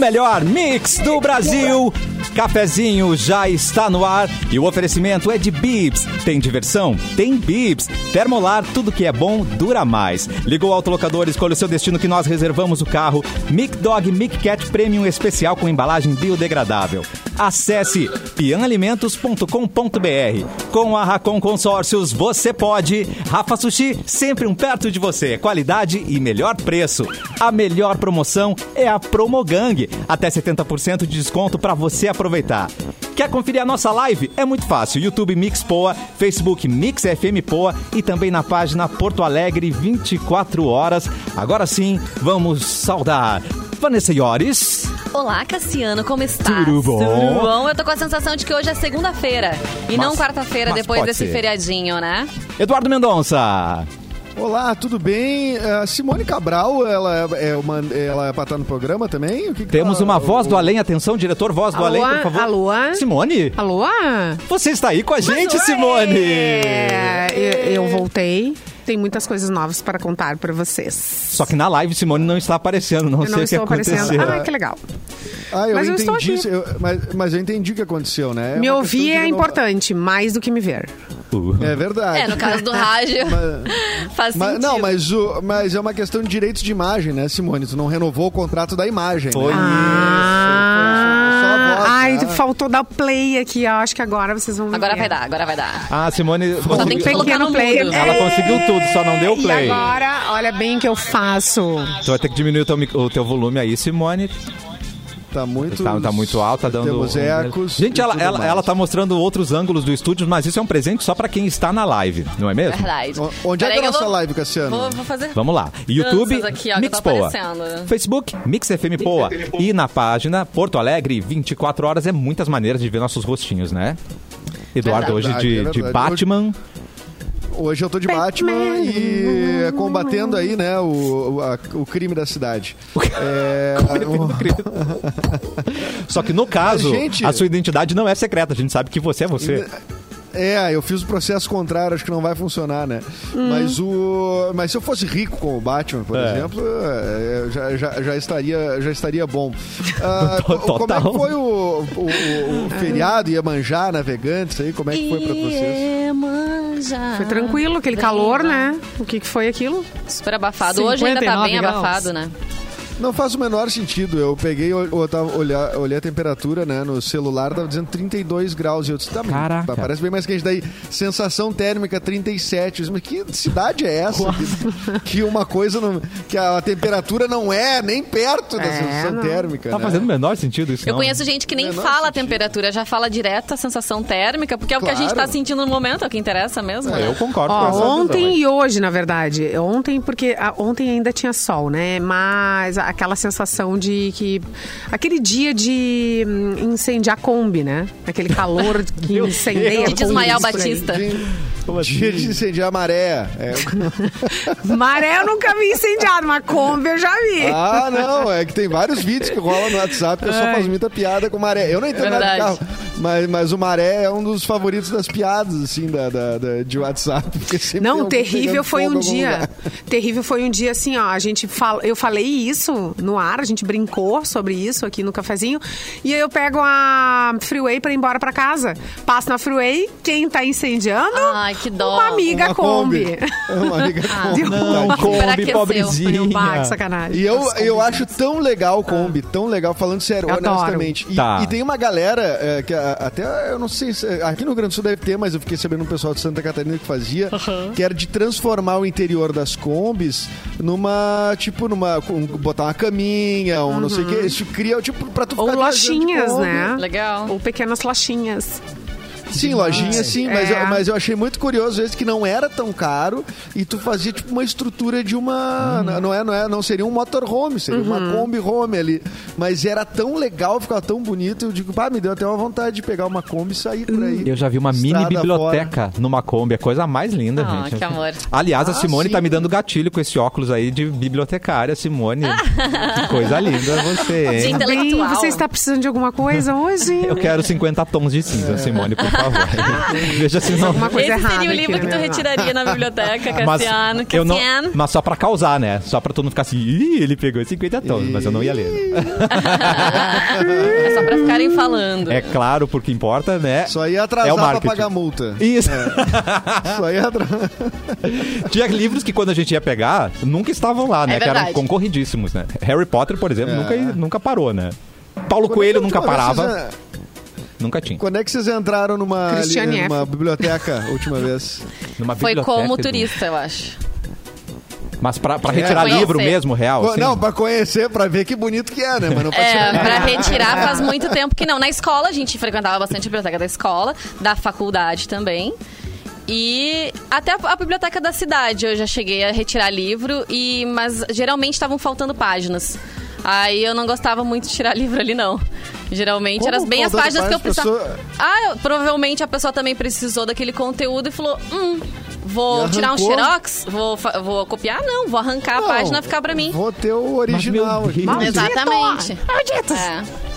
melhor mix do Brasil. Cafezinho já está no ar e o oferecimento é de Bibs. Tem diversão? Tem Bibs. Termolar, tudo que é bom dura mais. Ligou o autolocador, escolha o seu destino que nós reservamos o carro. Mic Dog Mic Cat Premium especial com embalagem biodegradável. Acesse pianalimentos.com.br. Com a Racon Consórcios você pode. Rafa Sushi, sempre um perto de você. Qualidade e melhor preço. A melhor promoção é a Promogang. Até 70% de desconto para você aproveitar. Quer conferir a nossa live? É muito fácil. YouTube Mix Poa, Facebook Mix FM Poa e também na página Porto Alegre 24 horas. Agora sim, vamos saudar Vanessa Iores. Olá, Cassiano, como está? Tudo bom? Tudo bom? Eu tô com a sensação de que hoje é segunda-feira e Mas- não quarta-feira, depois desse ser. feriadinho, né? Eduardo Mendonça. Olá, tudo bem? A Simone Cabral, ela é, uma, ela é pra estar no programa também? O que que Temos ela- uma voz do o- além. Atenção, diretor, voz do Alô, além, por favor. alô? Simone, Alô? você está aí com a gente, Simone. É, eu, eu voltei. Tem muitas coisas novas para contar para vocês. Só que na live Simone não está aparecendo, não eu sei não o que estou aconteceu. aparecendo. Ah, que legal. Ah, eu Mas eu estou entendi. aqui. eu- mas, mas eu entendi o que aconteceu, né? É me uma ouvir é importante, mais do que me ver. Uh. É verdade. É, no caso do rádio, Mas- faz mas- sentido. não, mas, o, mas é uma questão de direitos de imagem, né, Simone? Tu não renovou o contrato da imagem. Foi Né? Ah, ai, né? faltou dar play aqui. ó. Acho que agora vocês vão Agora ver. vai dar, agora vai dar. Ah, Simone Só tem que colocar Pequeno no play. ela conseguiu tudo, só não deu E play. agora, olha bem o que eu faço. Tu vai ter que diminuir o teu, o teu volume aí, Simone. Tá muito, Tá, tá muito alto, tá dando. Temos ecos. Gente, ela, ela, mais. ela tá mostrando outros ângulos do estúdio, mas isso é um presente só pra quem está na live, não é mesmo? Verdade. O- Onde é Peraí que é a nossa vou- live, Cassiano? Vou, vou fazer. Vamos lá. YouTube, Danças aqui, ó, que Mix tá. Facebook, Mix FM Poa. E na página Porto Alegre, 24 horas. É muitas maneiras de ver nossos rostinhos, né? Eduardo, Verdade. hoje de, Verdade, de é. Batman. Hoje eu tô de Batman e combatendo aí, né, o, o, a- o crime da cidade. É, Só que no caso, gente- a sua identidade não é secreta. A gente sabe que você é você. É, eu fiz o processo contrário, acho que não vai funcionar, né? Mas o, mas se eu fosse rico como o Batman, por É. exemplo, é, já, já, já estaria, já estaria bom. Ah, co- como é que foi o, o, o- o feriado Iemanjá, navegantes aí? Como é que foi pra vocês? Iemanjá. Foi tranquilo, aquele calor, né? O que, que foi aquilo? Super abafado. Hoje ainda tá 59 bem graus. abafado, né? Não faz o menor sentido. Eu peguei, eu, tava, olhar, olhei a temperatura, né, no celular, tava dizendo 32 graus. E eu disse, tá, Caraca. parece bem mais quente. Daí, sensação térmica 37. Eu disse, mas que cidade é essa? Que, que uma coisa, não, que a temperatura não é nem perto da É, sensação não. térmica, Tá né? fazendo o menor sentido isso, Eu não? conheço gente que nem Menor fala a sentido. temperatura, já fala direto a sensação térmica, porque é o que a gente Claro. tá sentindo no momento, é o que interessa mesmo. né? Eu concordo com Ó, essa visão, ontem hein? e hoje, na verdade. Ontem, porque ah, ontem ainda tinha sol, né? Mas aquela sensação de que. Aquele dia de hum, incendiar Kombi, né? Aquele calor que incendeia. De desmaiar o. Batista. Como assim? Dia de incendiar a maré. É. Maré eu nunca vi incendiado, mas Kombi eu já vi. Ah, não, é que tem vários vídeos que rolam no WhatsApp que eu só faço muita piada com maré. Eu não entendo nada de Verdade. carro, mas, mas o maré é um dos favoritos das piadas, assim, da, da- da- de WhatsApp. Não, terrível foi um dia. Terrível foi um dia assim, ó. A gente fala, eu falei isso no ar, a gente brincou sobre isso aqui no cafezinho. E aí eu pego a freeway pra ir embora pra casa. Passo na freeway, quem tá incendiando? Ai, que dó. Uma amiga Uma Kombi. É uma amiga Kombi. Não, Superaqueceu. Kombi, Bah, pobrezinha. que sacanagem. E eu, eu acho tão legal o Kombi, tão legal, falando sério, Eu honestamente. E, Tá. e tem uma galera é, que a- até, eu não sei, se, aqui no Rio Grande do Sul deve ter, mas eu fiquei sabendo um pessoal de Santa Catarina que fazia, que era de transformar o interior das Kombis numa, tipo, numa, botar uma caminha, um não sei o que, isso cria, tipo, pra tu Ou ficar de lojinhas, né? Legal. Ou pequenas lojinhas. Sim, lojinha sim, mas, É. eu, mas eu achei muito curioso esse que não era tão caro e tu fazia tipo uma estrutura de uma. Não, é, não, é, não seria um motorhome, seria uma Kombi Home ali. Mas era tão legal, ficava tão bonito. Eu digo, pá, me deu até uma vontade de pegar uma Kombi e sair por aí. Eu já vi uma mini biblioteca numa Kombi. É a coisa mais linda, Ah, gente. que amor. Aliás, a Ah, Simone tá sim. me dando gatilho com esse óculos aí de bibliotecária, Simone. que coisa linda você, hein? Bem, você está precisando de alguma coisa hoje? Eu quero 50 tons de cinza, Simone, por Ah, favor. Veja se não... Alguma coisa Esse errada seria o aqui, livro que né? tu retiraria na biblioteca, Mas, Cassiano. eu não, Cassiano. mas só pra causar, né? Só pra tu não ficar assim, Ih, ele pegou 50 tons, mas eu não ia ler. É só pra ficarem falando. É claro, porque importa, né? Só ia É o atrasar pra pagar multa. Isso. Só ia atrasar. Tinha livros que quando a gente ia pegar, nunca estavam lá, né? É que eram concorridíssimos, né? Harry Potter, por exemplo, É. nunca, nunca parou, né? Paulo Quando é Coelho nunca parava, vocês- nunca tinha. Quando é que vocês entraram numa, ali, numa biblioteca a última vez? Numa Foi biblioteca, como Edu. turista, eu acho. Mas pra, pra É. retirar Conhecer. livro mesmo, real? assim? Não, pra conhecer, pra ver que bonito que é, né? Mas não pra É, tirar. pra retirar faz muito tempo que não. Na escola a gente frequentava bastante a biblioteca da escola, da faculdade também. E até a, a biblioteca da cidade eu já cheguei a retirar livro, e mas geralmente estavam faltando páginas. Aí eu não gostava muito de tirar livro ali, não. Geralmente Como eram bem as páginas que eu precisava. pessoa- Ah, eu- provavelmente a pessoa também precisou daquele conteúdo e falou: hum, vou E tirar um xerox? Vou, vou copiar? Não, vou arrancar a Não, página ficar pra mim. Vou ter o original. Mas. Deus. Exatamente. É.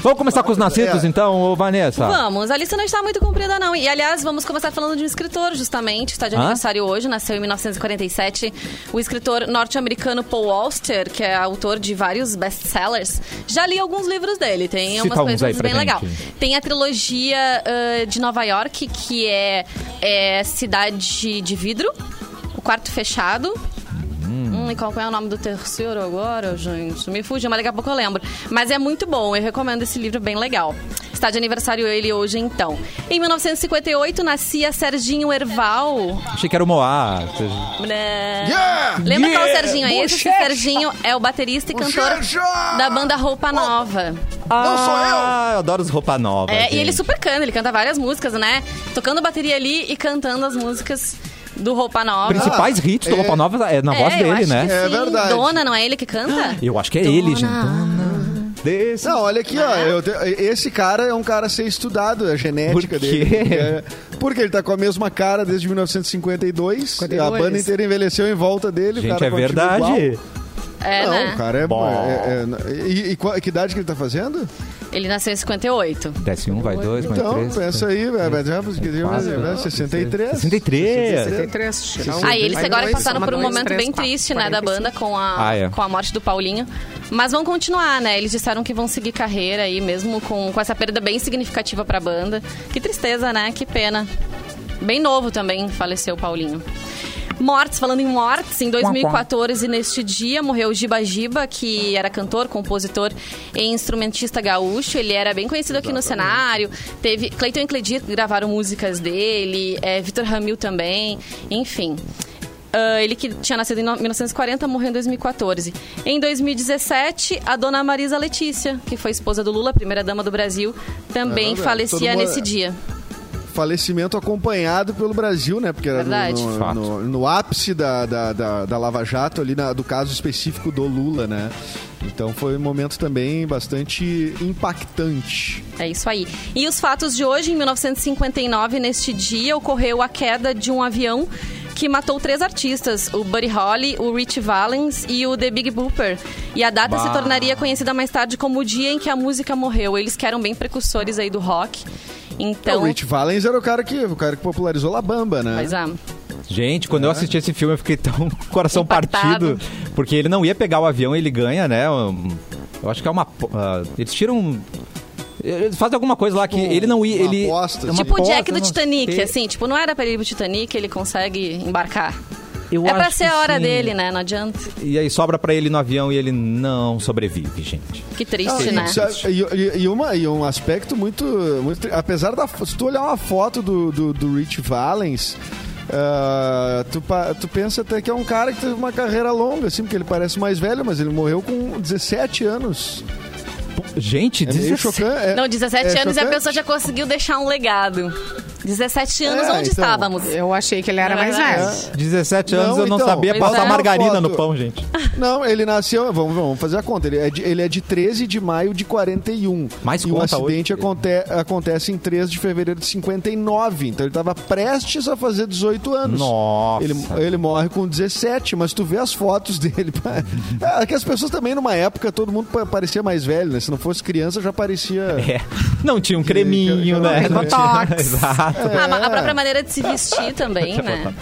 Vamos começar com os nascidos, É. então, ô Vanessa? Vamos, a lista não está muito comprida, não. E, aliás, vamos começar falando de um escritor, justamente, está de Hã? aniversário hoje, nasceu em 1947. O escritor norte-americano Paul Auster, que é autor de vários best-sellers. Já li alguns livros dele, tem Cita umas uns coisas aí pra bem gente. legal. Tem a trilogia ah, de Nova York, que é, é Cidade de Vidro, O Quarto Fechado. Hum, e qual é o nome do terceiro agora, gente? Me fugiu, mas daqui a pouco eu lembro. Mas é muito bom, eu recomendo esse livro, bem legal. Está de aniversário ele hoje, então. Em 1958, nascia Serginho Erval. Achei que era o Moá. Né? Yeah! Lembra qual é o Yeah! Serginho? Esse Bochecha! Serginho é o baterista e cantor Bochecha! da banda Roupa Nova. Não sou eu! Ah, eu adoro os roupa nova. É, e ele super canta, ele canta várias músicas, né? Tocando bateria ali e cantando as músicas do Roupa Nova. Principais Ah, hits do é- Roupa Nova é na voz É, dele, né? É verdade. Dona, não é ele que canta? Eu acho que é ele, gente. Dona. Dona desse- Não, olha aqui, ó. eu te- esse cara é um cara a ser estudado, a genética Por quê? dele. Porque, é- porque ele tá com a mesma cara desde 1952. 52. A banda inteira envelheceu em volta dele. o Gente, cara é verdade. igual. É, Não, né? o cara é. Bom. é- é- e, e qual- que idade que ele tá fazendo? Ele nasceu em 58. Desce um, vai dois, vai Então, três. pensa aí, velho. Vai dizer, porque tem mais- Quatro, vai, 63. 63. 63, tirar um, Ah, e eles agora dois, passaram por um dois, momento três, bem quatro, triste, né, da 45. banda com a, Ah, é. com a morte do Paulinho. Mas vão continuar, né? Eles disseram que vão seguir carreira aí, mesmo com, com essa perda bem significativa pra banda. Que tristeza, né? Que pena. Bem novo também faleceu o Paulinho. Mortes, falando em mortes, em 2014, neste dia, morreu Giba Giba, que era cantor, compositor e instrumentista gaúcho. Ele era bem conhecido aqui no cenário. Teve Cleiton e Cledir que gravaram músicas dele, é, Vitor Ramil também, enfim. Ah, ele que tinha nascido em no- 1940, morreu em 2014. Em 2017, a dona Marisa Letícia, que foi esposa do Lula, primeira dama do Brasil, também É falecia nesse dia. Falecimento acompanhado pelo Brasil, né? Porque era no- Verdade. no, no- no ápice da, da, da, da Lava Jato, ali na- do caso específico do Lula, né? Então foi um momento também bastante impactante. É isso aí. E os fatos de hoje, em 1959, neste dia, ocorreu a queda de um avião que matou três artistas, o Buddy Holly, o Rich Valens e o The Big Booper. E a data se Bah. tornaria conhecida mais tarde como o dia em que a música morreu. Eles que eram bem precursores aí do rock. Então, o Rich Valens era o cara que, o cara que popularizou La Bamba, né? pois é. Gente, quando eu assisti esse filme, eu fiquei tão coração Impactado. partido. Porque ele não ia pegar o avião, ele ganha, né? Eu acho que é uma. ah, eles tiram. Eles fazem alguma coisa lá que Tipo, ele não ia. uma Ele, aposta, é Tipo o Jack do Titanic, assim. Tipo, não era pra ele ir pro Titanic, ele consegue embarcar. Eu é pra ser a hora sim. dele, né? Não adianta. E aí sobra pra ele no avião e ele não sobrevive, gente. Que Ah, triste, e, né? sabe, e- e- e uma, e um aspecto muito, muito tri- Apesar da. Se tu olhar uma foto do, do, do Rich Valens. ah, tu, tu pensa até que é um cara que teve uma carreira longa, assim, porque ele parece mais velho, mas ele morreu com 17 anos. Gente, É meio 17. chocante. é- Não, 17 é anos e a chocante. pessoa já conseguiu deixar um legado. 17 anos, É, onde então, estávamos? Eu achei que ele era É mais velho. 17 anos Não, eu não então, sabia passar é. margarina no pão, gente. Não, ele nasceu. Vamos, vamos fazer a conta. Ele é, de, ele é de 13 de maio de 41. Mais e o acidente aconte- acontece em 3 de fevereiro de 59. Então ele estava prestes a fazer 18 anos. Nossa. Ele, ele morre com 17, mas tu vê as fotos dele. É que as pessoas também, numa época, todo mundo pa- parecia mais velho, né? Se não fosse criança, já parecia. É. Não tinha um creminho, que- né? Tem Não tinha- botox. Exato. Ah, mas a própria maneira de se vestir também, né?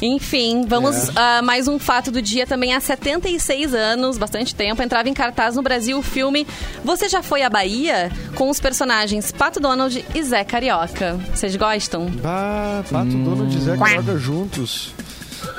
Enfim, vamos a mais um fato do dia também há 76 anos, bastante tempo, entrava em cartaz no Brasil o filme Você Já Foi à Bahia? Com os personagens Pato Donald e Zé Carioca. Vocês gostam? Ah, Pato Donald e Zé Carioca juntos.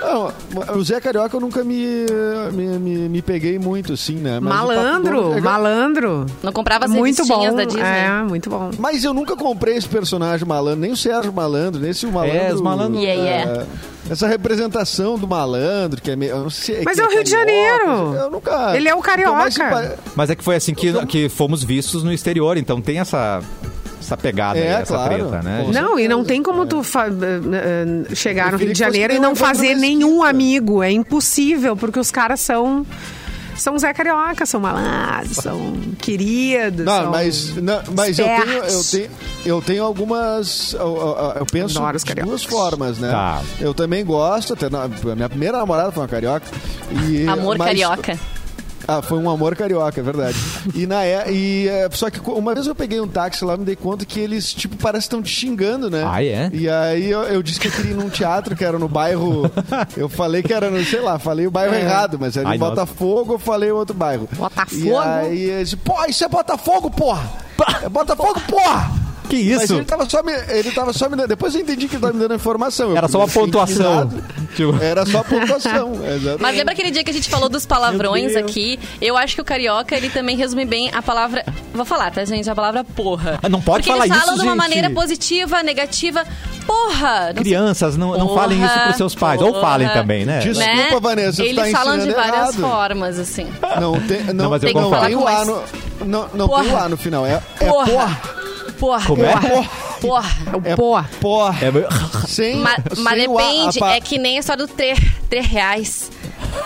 Não, o Zé Carioca eu nunca me, me, me, me peguei muito, assim, né? Mas Malandro, é- malandro. Não comprava as Muito bom. da Disney? É, muito bom. Mas eu nunca comprei esse personagem malandro, nem o Sérgio Malandro, nem esse o malandro. É, os malandros- Yeah, yeah. é, essa representação do malandro, que é meio. Eu não sei, Mas que é o Rio de Janeiro. Eu nunca. Ele é o carioca. Mas é que foi assim que, que fomos vistos no exterior, então tem essa, essa pegada É, aí, essa claro. treta, né? Não, e não tem como é. tu eh, chegar no Rio de Janeiro e não fazer nenhum amigo. É impossível, porque os caras são. São Zé Carioca, são malandros, são queridos. Não, são mas, não, mas eu, tenho, eu, tenho, eu tenho algumas. Eu, eu- eu penso de duas formas, né? Tá. Eu também gosto, até minha primeira namorada foi uma carioca. E, Amor mas- carioca. Ah, foi um amor carioca, é verdade. E na é, e é, só que uma vez eu peguei um táxi lá, me dei conta que eles tipo parece que estão te xingando, né? Ah, é? E aí eu, eu disse que eu queria ir num teatro que era no bairro, eu falei que era no, sei lá, falei o bairro errado, mas era Ai, em nossa. Botafogo, eu falei outro bairro. Botafogo? E aí ele disse, pô, isso é Botafogo, porra! É Botafogo, porra! Que Mas isso? ele tava só me, ele tava só me dando, depois eu entendi que ele tava me dando informação. Era só uma pontuação. Tipo, Era só pontuação, exatamente. Mas lembra aquele dia que a gente falou dos palavrões aqui? Eu acho que o carioca, ele também resume bem a palavra... Vou falar, tá, gente? A palavra porra. Ah, não pode Porque falar eles isso, falam de uma gente. maneira positiva, negativa. Porra! Não crianças, não, não Porra, falem isso pros seus pais. Ou porra. falem também, né? Diz- né? Desculpa, Vanessa, Eles tá falam de várias errado. formas, assim. Não tem, não, Não, mas eu tem, não concordo. tem o A no, não, não tem o. A no final. É, é Porra! porra. Porra! Como é? Porra! É porra. É meio- Sem, Ma- Mas sem o A, depende, a pa- é que nem a só do três, três reais.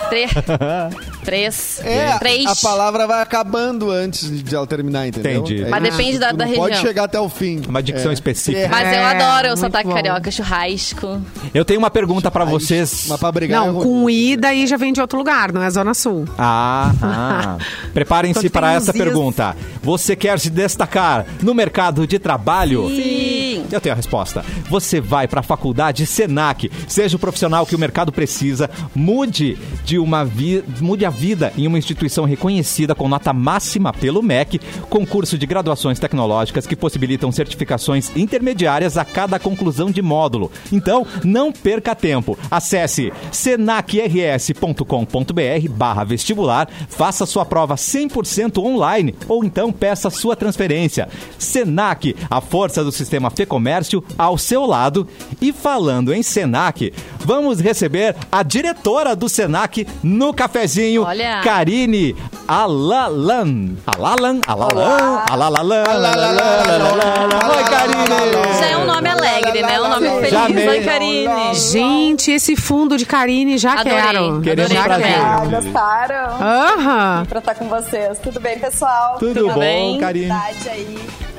Três. três. É, três. a palavra vai acabando antes de ela terminar, entendeu? Entendi. É Mas depende da- da não pode região. chegar até o fim. Uma dicção É. específica. Mas eu É, adoro o sotaque bom. carioca, churrasco. Eu tenho uma pergunta pra vocês. Mas pra brigar é não, com I daí já vem de outro lugar, não é Zona Sul. Ah, ah. Preparem-se Quando para essa is. pergunta. Você quer se destacar no mercado de trabalho? Sim. Eu tenho a resposta. Você vai para a faculdade Senac. Seja o profissional que o mercado precisa. Mude de uma vi... mude a vida em uma instituição reconhecida com nota máxima pelo MEC, concurso de graduações tecnológicas que possibilitam certificações intermediárias a cada conclusão de módulo. Então, não perca tempo. Acesse senacrs.com.br barra vestibular, faça sua prova 100% online ou então peça sua transferência. Senac, a força do sistema Fê Comércio ao seu lado. E falando em Senac, vamos receber a diretora do Senac no cafezinho, Olha. Karine Alalan. Alalan, Alalan, Alalalan, Alalalan. Oi, Karine! Já é um nome alegre, né? Um nome feliz. Já. Oi, Karine. Gente, esse fundo de Karine já Adorei. quero. Queremos Adorei, prazer. Ah, gostaram? Aham. Pra estar com vocês. Tudo bem, pessoal? Tudo, Tudo bom, bem? Karine?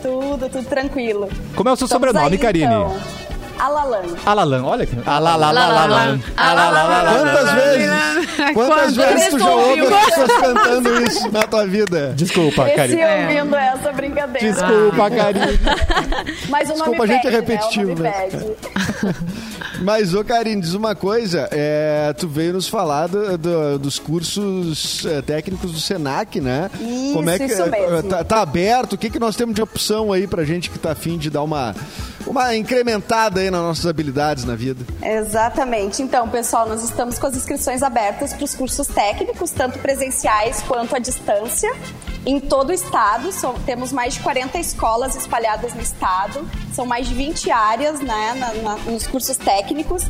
Tudo, tudo tranquilo. Como é o seu Estamos sobrenome, aí, Karine? Então. Alalan. Alalan, olha que. Alalalan. Alalalan. Quantas vezes? Quantas vezes tu já ouve ouviu? as pessoas cantando isso na tua vida? Desculpa, Karine. ouvindo essa brincadeira. Desculpa, Karine. Mas o nome Desculpa, a gente é pede, repetitivo, né? né? Mas, ô Karine, diz uma coisa. é, tu veio nos falar do- do- dos cursos é, técnicos do Senac, né? Isso, isso mesmo. Tá, tá aberto? O que, que nós temos de opção aí pra gente que tá afim de dar uma, uma incrementada aí nas nossas habilidades na vida? Exatamente. Então, pessoal, nós estamos com as inscrições abertas para os cursos técnicos, tanto presenciais quanto à distância. em todo o estado. São, temos mais de 40 escolas espalhadas no estado. São mais de 20 áreas né, na, na, nos cursos técnicos.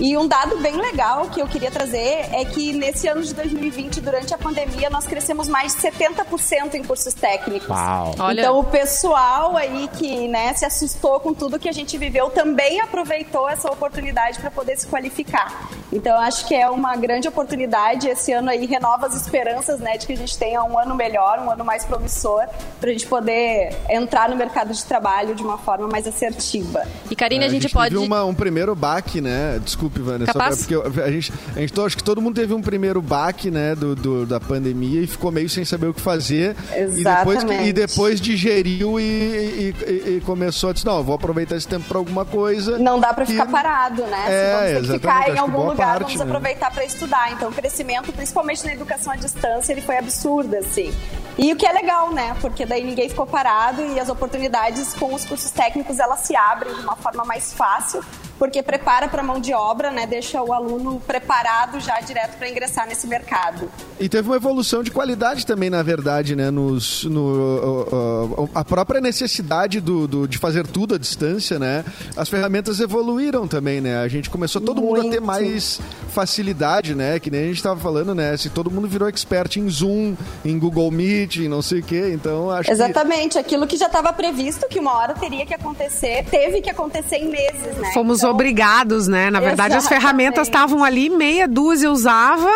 E um dado bem legal que eu queria trazer é que nesse ano de 2020, durante a pandemia, nós crescemos mais de 70% em cursos técnicos. Uau. Olha. Então o pessoal aí que né, se assustou com tudo que a gente viveu também aproveitou essa oportunidade para poder se qualificar. Então acho que é uma grande oportunidade. Esse ano aí renova as esperanças né, de que a gente tenha um ano melhor, um ano mais promissor, para a gente poder entrar no mercado de trabalho de uma forma mais assertiva. E Karine, É, a gente, pode. teve uma- um primeiro baque, né? Desculpe, Vanessa. Capaz? Porque a gente, a gente, acho que todo mundo teve um primeiro baque, né? Do, do- da pandemia e ficou meio sem saber o que fazer. E depois, Exatamente. e depois digeriu e, e- e- e começou a dizer, não, vou aproveitar esse tempo para alguma coisa. Não dá para ficar parado, né? É, Se vamos ter que ficar em algum lugar, parte, vamos né? aproveitar para estudar. Então, o crescimento, principalmente na educação à distância, ele foi absurdo, assim. E o que é legal, né? Porque daí ninguém ficou parado e as oportunidades com os cursos técnicos, elas se abrem de uma forma mais fácil, porque prepara para mão de obra, né? Deixa o aluno preparado já direto para ingressar nesse mercado. E teve uma evolução de qualidade também, na verdade, né? Nos, no, uh, uh, a própria necessidade do, do- de fazer tudo à distância, né? As ferramentas evoluíram também, né? A gente começou todo mundo a ter Muito. mais facilidade, né? Que nem a gente estava falando, né? Se todo mundo virou expert em Zoom, em Google Meet, em não sei o quê. Então, acho que... Exatamente, aquilo que já estava previsto que uma hora teria que acontecer, teve que acontecer em meses, né? Fomos obrigados, né? Na verdade, as Exatamente. ferramentas estavam ali, meia dúzia usava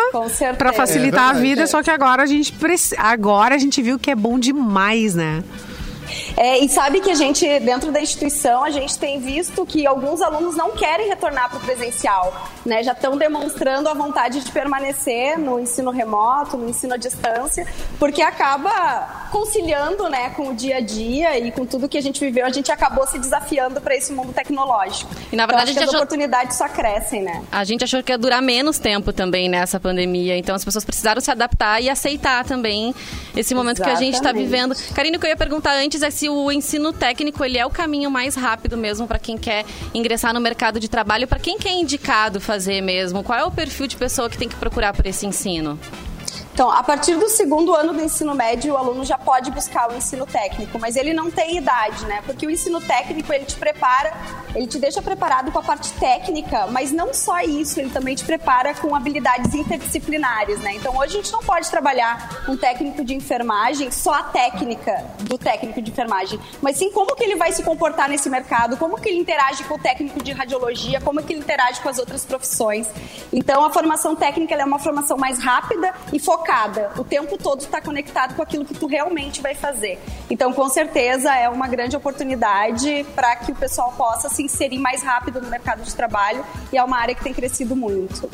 para facilitar É a vida, só que agora a gente preci- agora a gente viu que é bom demais, né? É, e sabe que a gente, dentro da instituição, a gente tem visto que alguns alunos não querem retornar para o presencial, né? Já estão demonstrando a vontade de permanecer no ensino remoto, no ensino à distância, porque acaba conciliando, né, com o dia a dia e com tudo que a gente viveu, a gente acabou se desafiando para esse mundo tecnológico. E, na verdade, então, as achou- oportunidades só crescem, né? A gente achou que ia durar menos tempo também nessa pandemia. Então as pessoas precisaram se adaptar e aceitar também esse momento que a gente está Exatamente. vivendo. Karine, o que eu ia perguntar antes é se o ensino técnico ele é o caminho mais rápido mesmo para quem quer ingressar no mercado de trabalho, para quem que é indicado fazer mesmo. Qual é o perfil de pessoa que tem que procurar por esse ensino? Então, a partir do segundo ano do ensino médio, o aluno já pode buscar o ensino técnico, mas ele não tem idade, né? Porque o ensino técnico, ele te prepara, ele te deixa preparado com a parte técnica, mas não só isso, ele também te prepara com habilidades interdisciplinares, né? Então, hoje a gente não pode trabalhar um técnico de enfermagem só a técnica do técnico de enfermagem, mas sim como que ele vai se comportar nesse mercado, como que ele interage com o técnico de radiologia, como que ele interage com as outras profissões. Então, a formação técnica é uma formação mais rápida e focada. O tempo todo está conectado com aquilo que tu realmente vai fazer. Então, com certeza, é uma grande oportunidade para que o pessoal possa se inserir mais rápido no mercado de trabalho e é uma área que tem crescido muito.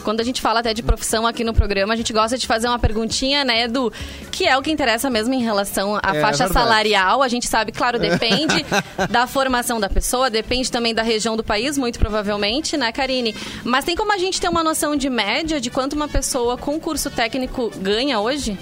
Quando a gente fala até de profissão aqui no programa, a gente gosta de fazer uma perguntinha, né, Edu? Que é o que interessa mesmo em relação à É, faixa verdade. salarial. A gente sabe, claro, depende da formação da pessoa, depende também da região do país, muito provavelmente, né, Karine? Mas tem como a gente ter uma noção de média de quanto uma pessoa com curso técnico ganha hoje?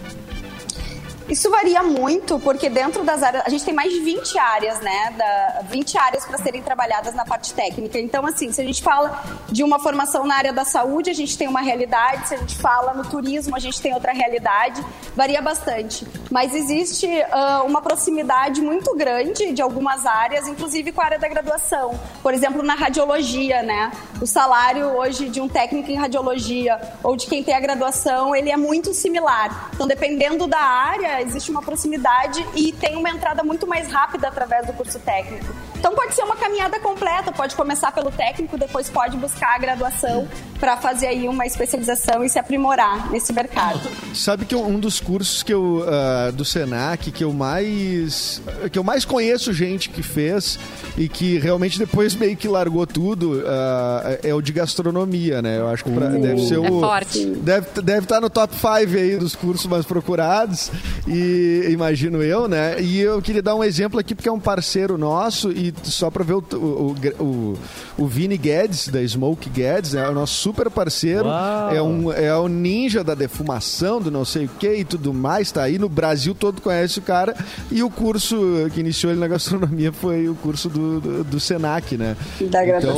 Isso varia muito, porque dentro das áreas. A gente tem mais de 20 áreas, né? Da, 20 áreas para serem trabalhadas na parte técnica. Então, assim, se a gente fala de uma formação na área da saúde, a gente tem uma realidade. Se a gente fala no turismo, a gente tem outra realidade. Varia bastante. Mas existe ah, uma proximidade muito grande de algumas áreas, inclusive com a área da graduação. Por exemplo, na radiologia, né? O salário hoje de um técnico em radiologia ou de quem tem a graduação, ele é muito similar. Então, dependendo da área, existe uma proximidade e tem uma entrada muito mais rápida através do curso técnico. Então, pode ser uma caminhada completa, pode começar pelo técnico, depois pode buscar a graduação para fazer aí uma especialização e se aprimorar nesse mercado. Sabe que um dos cursos que eu, ah, do Senac que eu mais que eu mais conheço gente que fez e que realmente depois meio que largou tudo ah, é o de gastronomia, né? Eu acho que pra- deve ser o É forte. deve deve estar no top 5 aí dos cursos mais procurados e imagino eu, né? E eu queria dar um exemplo aqui porque é um parceiro nosso e e só pra ver o, o, o, o Vini Guedes, da Smoke Guedes, é o nosso super parceiro. Uau. É, um, é o ninja da defumação, do não sei o que e tudo mais. Tá aí no Brasil todo conhece o cara. E o curso que iniciou ele na gastronomia foi o curso do, do, do Senac, né? Da Então,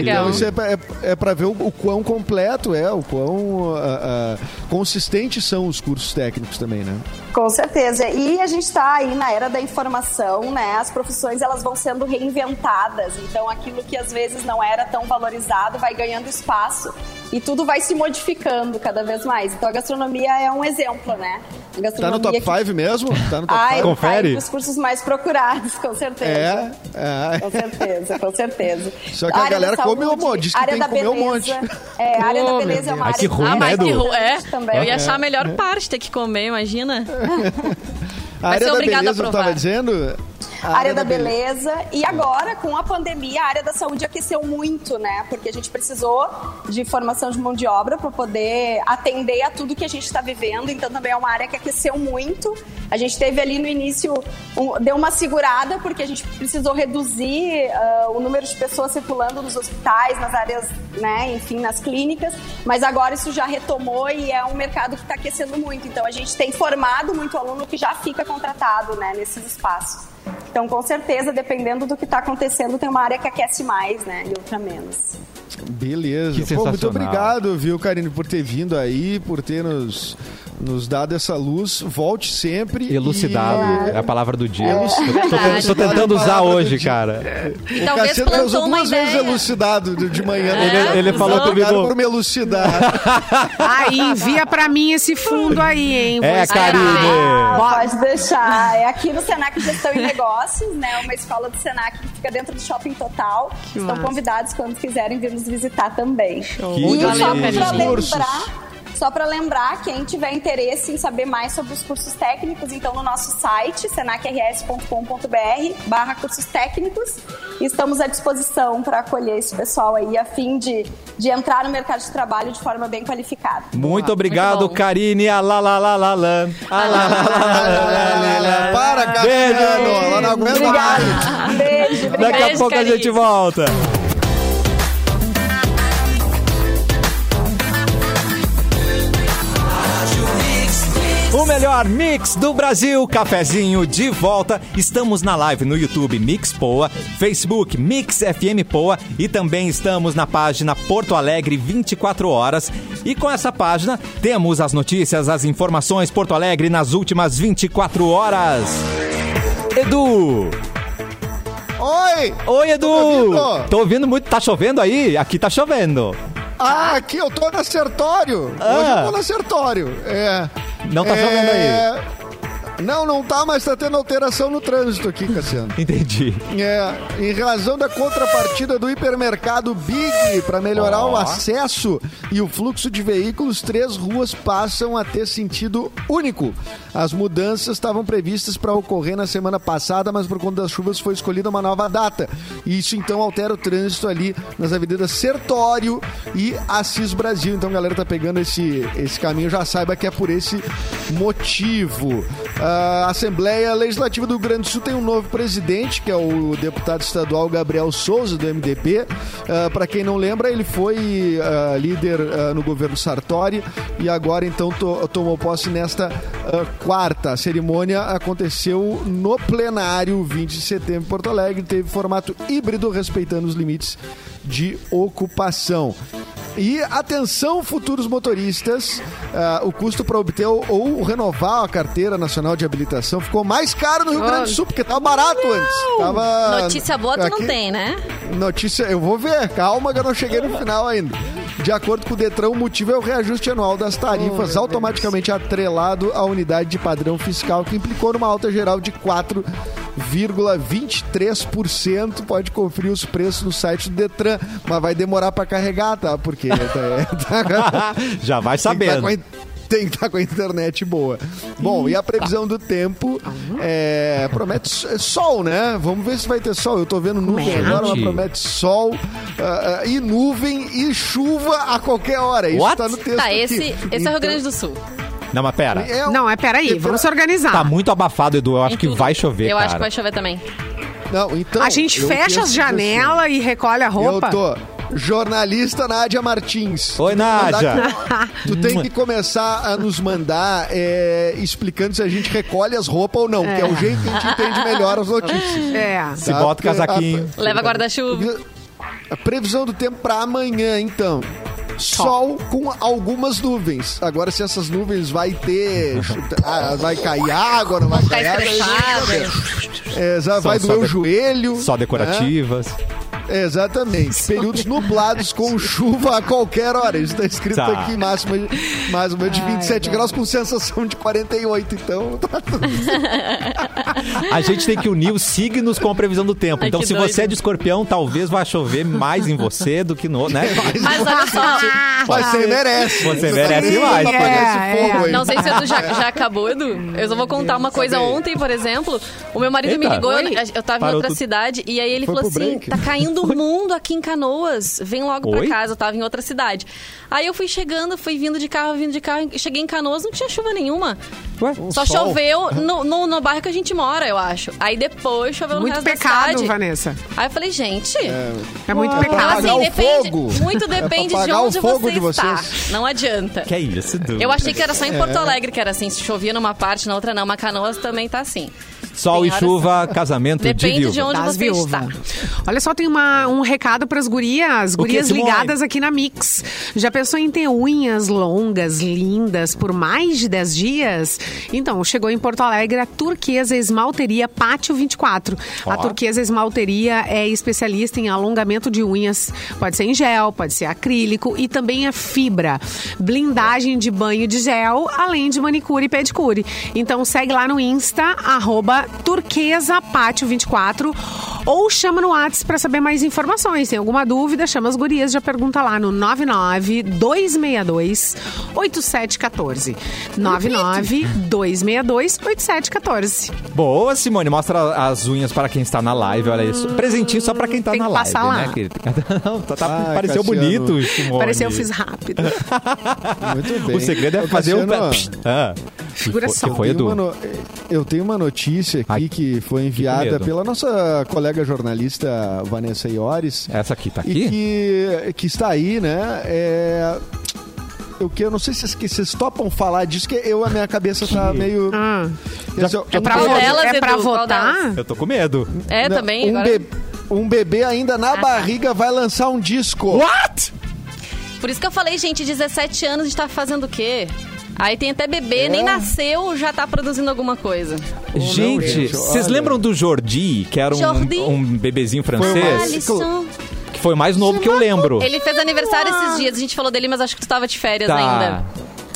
então isso é, pra- é, é pra ver o, o quão completo é, o quão ah, ah, consistentes são os cursos técnicos também, né? Com certeza. E a gente está aí na era da informação, né? As profissões elas vão sendo reinventadas. Então aquilo que às vezes não era tão valorizado vai ganhando espaço e tudo vai se modificando cada vez mais. Então a gastronomia é um exemplo, né? A Tá gastronomia no top que- 5 mesmo? Tá no top Ah, 5? ele Confere. Tá os cursos mais procurados, com certeza. É, é. Com certeza, com certeza. Só que a área galera da come um monte, diz que área tem da que comer um beleza. monte. É, a área Oh, da beleza é uma área que ruim, Ah, né, mas que é. também. Eu ia achar a melhor parte ter que comer, imagina. A área da beleza, eu tava dizendo? A área da beleza. E agora, com a pandemia, a área da saúde aqueceu muito, né? Porque a gente precisou de formação de mão de obra para poder atender a tudo que a gente está vivendo. Então, também é uma área que aqueceu muito. A gente teve ali no início, um- deu uma segurada, porque a gente precisou reduzir ah, o número de pessoas circulando nos hospitais, nas áreas, né? Enfim, nas clínicas. Mas agora isso já retomou e é um mercado que está aquecendo muito. Então, a gente tem formado muito aluno que já fica contratado, né? Nesses espaços. Então, com certeza, dependendo do que está acontecendo, tem uma área que aquece mais, né? E outra menos. Beleza. Que Pô, muito obrigado, viu, Karine, por ter vindo aí, por ter nos, nos dado essa luz. Volte sempre. Elucidado E... é a palavra do dia. Tô, tô- tô tentando usar Palavra do hoje, cara. O Talvez Cassiano usou duas vezes ideia. elucidado de manhã. né? Ele, ele falou Obrigado comigo. por me elucidar. Aí, envia pra mim esse fundo aí, hein? Vou É. Karine. Ah, pode deixar. É aqui no Senac Gestão e Negócios, né? Uma escola do Senac que fica dentro do Shopping Total. Que Estão massa. convidados quando quiserem vir nos visitar também. Que E só Cursos. lembrar, só para lembrar, quem tiver interesse em saber mais sobre os cursos técnicos, então no nosso site, senacrs.com.br barra cursos técnicos, e estamos à disposição para acolher esse pessoal aí, a fim de, de entrar no mercado de trabalho de forma bem qualificada. Muito obrigado, Muito bom. Karine. Alá, lá, lá, lá, lá. Alá, lá, lá, lá, lá, lá. Para, Beijo. Cassiano. Ela não aguenta mais. Obrigada. Beijo, obrigada. Daqui a Beijo, pouco a Karine. gente volta. O melhor mix do Brasil, cafezinho de volta. Estamos na live no YouTube Mix Poa, Facebook Mix FM Poa e também estamos na página Porto Alegre 24 horas. E com essa página temos as notícias, as informações Porto Alegre nas últimas 24 horas. Edu! Oi! Oi, Edu! Tô ouvindo? Tô ouvindo muito. Tá chovendo aí? Aqui tá chovendo. Ah, aqui eu tô na Sertório. Hoje Ah. eu tô na Sertório. É. Não tá chovendo aí. Não, não tá, mas tá tendo alteração no trânsito aqui, Cassiano. Entendi. É, em razão da contrapartida do hipermercado Big para melhorar Ó. o acesso e o fluxo de veículos, três ruas passam a ter sentido único. As mudanças estavam previstas para ocorrer na semana passada, mas por conta das chuvas foi escolhida uma nova data. Isso então altera o trânsito ali nas avenidas Sertório e Assis Brasil. Então, galera, tá pegando esse, esse caminho, já saiba que é por esse motivo. A Assembleia Legislativa do Rio Grande do Sul tem um novo presidente, que é o deputado estadual Gabriel Souza, do MDB. Para quem não lembra, ele foi ah, líder ah, no governo Sartori e agora então to- tomou posse nesta ah, quarta. A cerimônia aconteceu no plenário 20 de setembro em Porto Alegre, teve formato híbrido, respeitando os limites de ocupação. E atenção, futuros motoristas, ah, o custo para obter ou, ou renovar a carteira nacional de habilitação ficou mais caro no Rio Grande do Sul, porque estava barato antes. Tava Notícia boa tu não aqui- tem, né? Notícia, eu vou ver, calma que eu não cheguei no final ainda. De acordo com o Detran, o motivo é o reajuste anual das tarifas, automaticamente atrelado à unidade de padrão fiscal, que implicou numa alta geral de 4,23%. Pode conferir os preços no site do Detran, mas vai demorar para carregar, tá? Porque tá- tá- Já vai tá sabendo. tem que estar com a internet boa. Bom, e a previsão do tempo é, promete sol, né? Vamos ver se vai ter sol. Eu tô vendo nuvem Promete? agora, mas promete sol ah, ah, e nuvem e chuva a qualquer hora. Isso What? tá no texto Tá, aqui. esse, esse é o Então, Rio Grande do Sul. Não, mas pera. é um- Não, é peraí, vamos se organizar. Tá muito abafado, Edu. Eu acho que vai chover, Eu cara. acho que vai chover também. Não, então. a gente eu fecha as assim, janelas e recolhe a roupa. Eu tô. Jornalista Nádia Martins. Oi, Nádia. Tu tem que começar a nos mandar é, explicando se a gente recolhe as roupas ou não, que é o jeito que a gente entende melhor as notícias. É. Se bota o casaquinho. Leva guarda-chuva. A previsão do tempo para amanhã, então. Sol com algumas nuvens. Agora, se essas nuvens vai ter. ah, vai cair água, não vai cair água. É, já vai doer o joelho. Só decorativas. É, exatamente. Períodos nublados com chuva a qualquer hora. Isso está escrito Tá. aqui, máxima, máxima de 27 graus com sensação de 48. Então, tá tudo A gente tem que unir os signos com a previsão do tempo. Ai, então, se doido. você é de escorpião, talvez vá chover mais em você do que no. Né? Mas olha só, Mas você merece. Você merece mais. É, fogo aí. não sei se o Edu já, já acabou, Edu. Eu só vou contar uma coisa. Ontem, por exemplo, o meu marido me Eita. ligou, eu, eu tava Parou em outra tudo. cidade, e aí ele Foi falou assim: break? tá caindo o mundo aqui em Canoas, vem logo pra Oi? casa. Eu tava em outra cidade. Aí eu fui chegando, fui vindo de carro, vindo de carro, cheguei em Canoas, não tinha chuva nenhuma. Ué? Só sol. choveu no, no, no bairro que a gente mora, eu acho. Aí depois choveu no Muito resto da pecado, cidade. Vanessa. Aí eu falei, gente. É muito Ué, pecado. Assim, depende. fogo. Muito É pra depende de apagar o onde fogo você de está. Não adianta. Que é isso? Eu achei que era só em É. Porto Alegre que era assim, se chovia numa parte, na outra não. Mas Canoas também tá assim. Sol e chuva, casamento de Depende viúva. de onde das você viúvas. está. Olha só, tem uma, um recado para as gurias, gurias ligadas aqui na Mix. Já pensou em ter unhas longas, lindas, por mais de 10 dias? Então, chegou em Porto Alegre a Turquesa Esmalteria Pátio 24. Ó. A Turquesa Esmalteria é especialista em alongamento de unhas. Pode ser em gel, pode ser acrílico e também a fibra. Blindagem de banho de gel, além de manicure e pedicure. Então, segue lá no Insta, arroba Turquesa Pátio 24 ou chama no WhatsApp para saber mais informações. Tem alguma dúvida? Chama as gurias, já pergunta lá no 99 262 8714. 99 262 8714. Boa, Simone. Mostra as unhas para quem está na live. Olha isso. Presentinho só para quem está Tem na que live, passar lá. né? querida? Não, tá, tá- Ai, pareceu Cassiano. bonito, Simone. Pareceu eu fiz rápido. Muito bem. O segredo é Ô, fazer um... Cassiano, Psst. Ah. Segura só. foi, uma no- Eu tenho uma notícia aqui Ai, que foi que enviada medo. pela nossa colega jornalista Vanessa Iores. Essa aqui tá E aqui? que, que está aí, né? É... Eu, que, eu não sei se vocês, que topam falar disso, que eu, a minha cabeça tá meio. Ah, Esse é o- é pra, delas, é pra votar? Eu tô com medo. É, Não, também. Um, agora- be- um bebê ainda na Ah, tá. barriga vai lançar um disco. What? Por isso que eu falei, gente, 17 anos a gente tá fazendo o quê? Aí tem até bebê, É. nem nasceu, já tá produzindo alguma coisa. gente, gente, vocês lembram do Jordi, que era um, Jordi? um bebezinho francês? Alisson. Que foi o mais novo que eu lembro. Ele fez aniversário esses dias, a gente falou dele, mas acho que tu tava de férias Tá. ainda.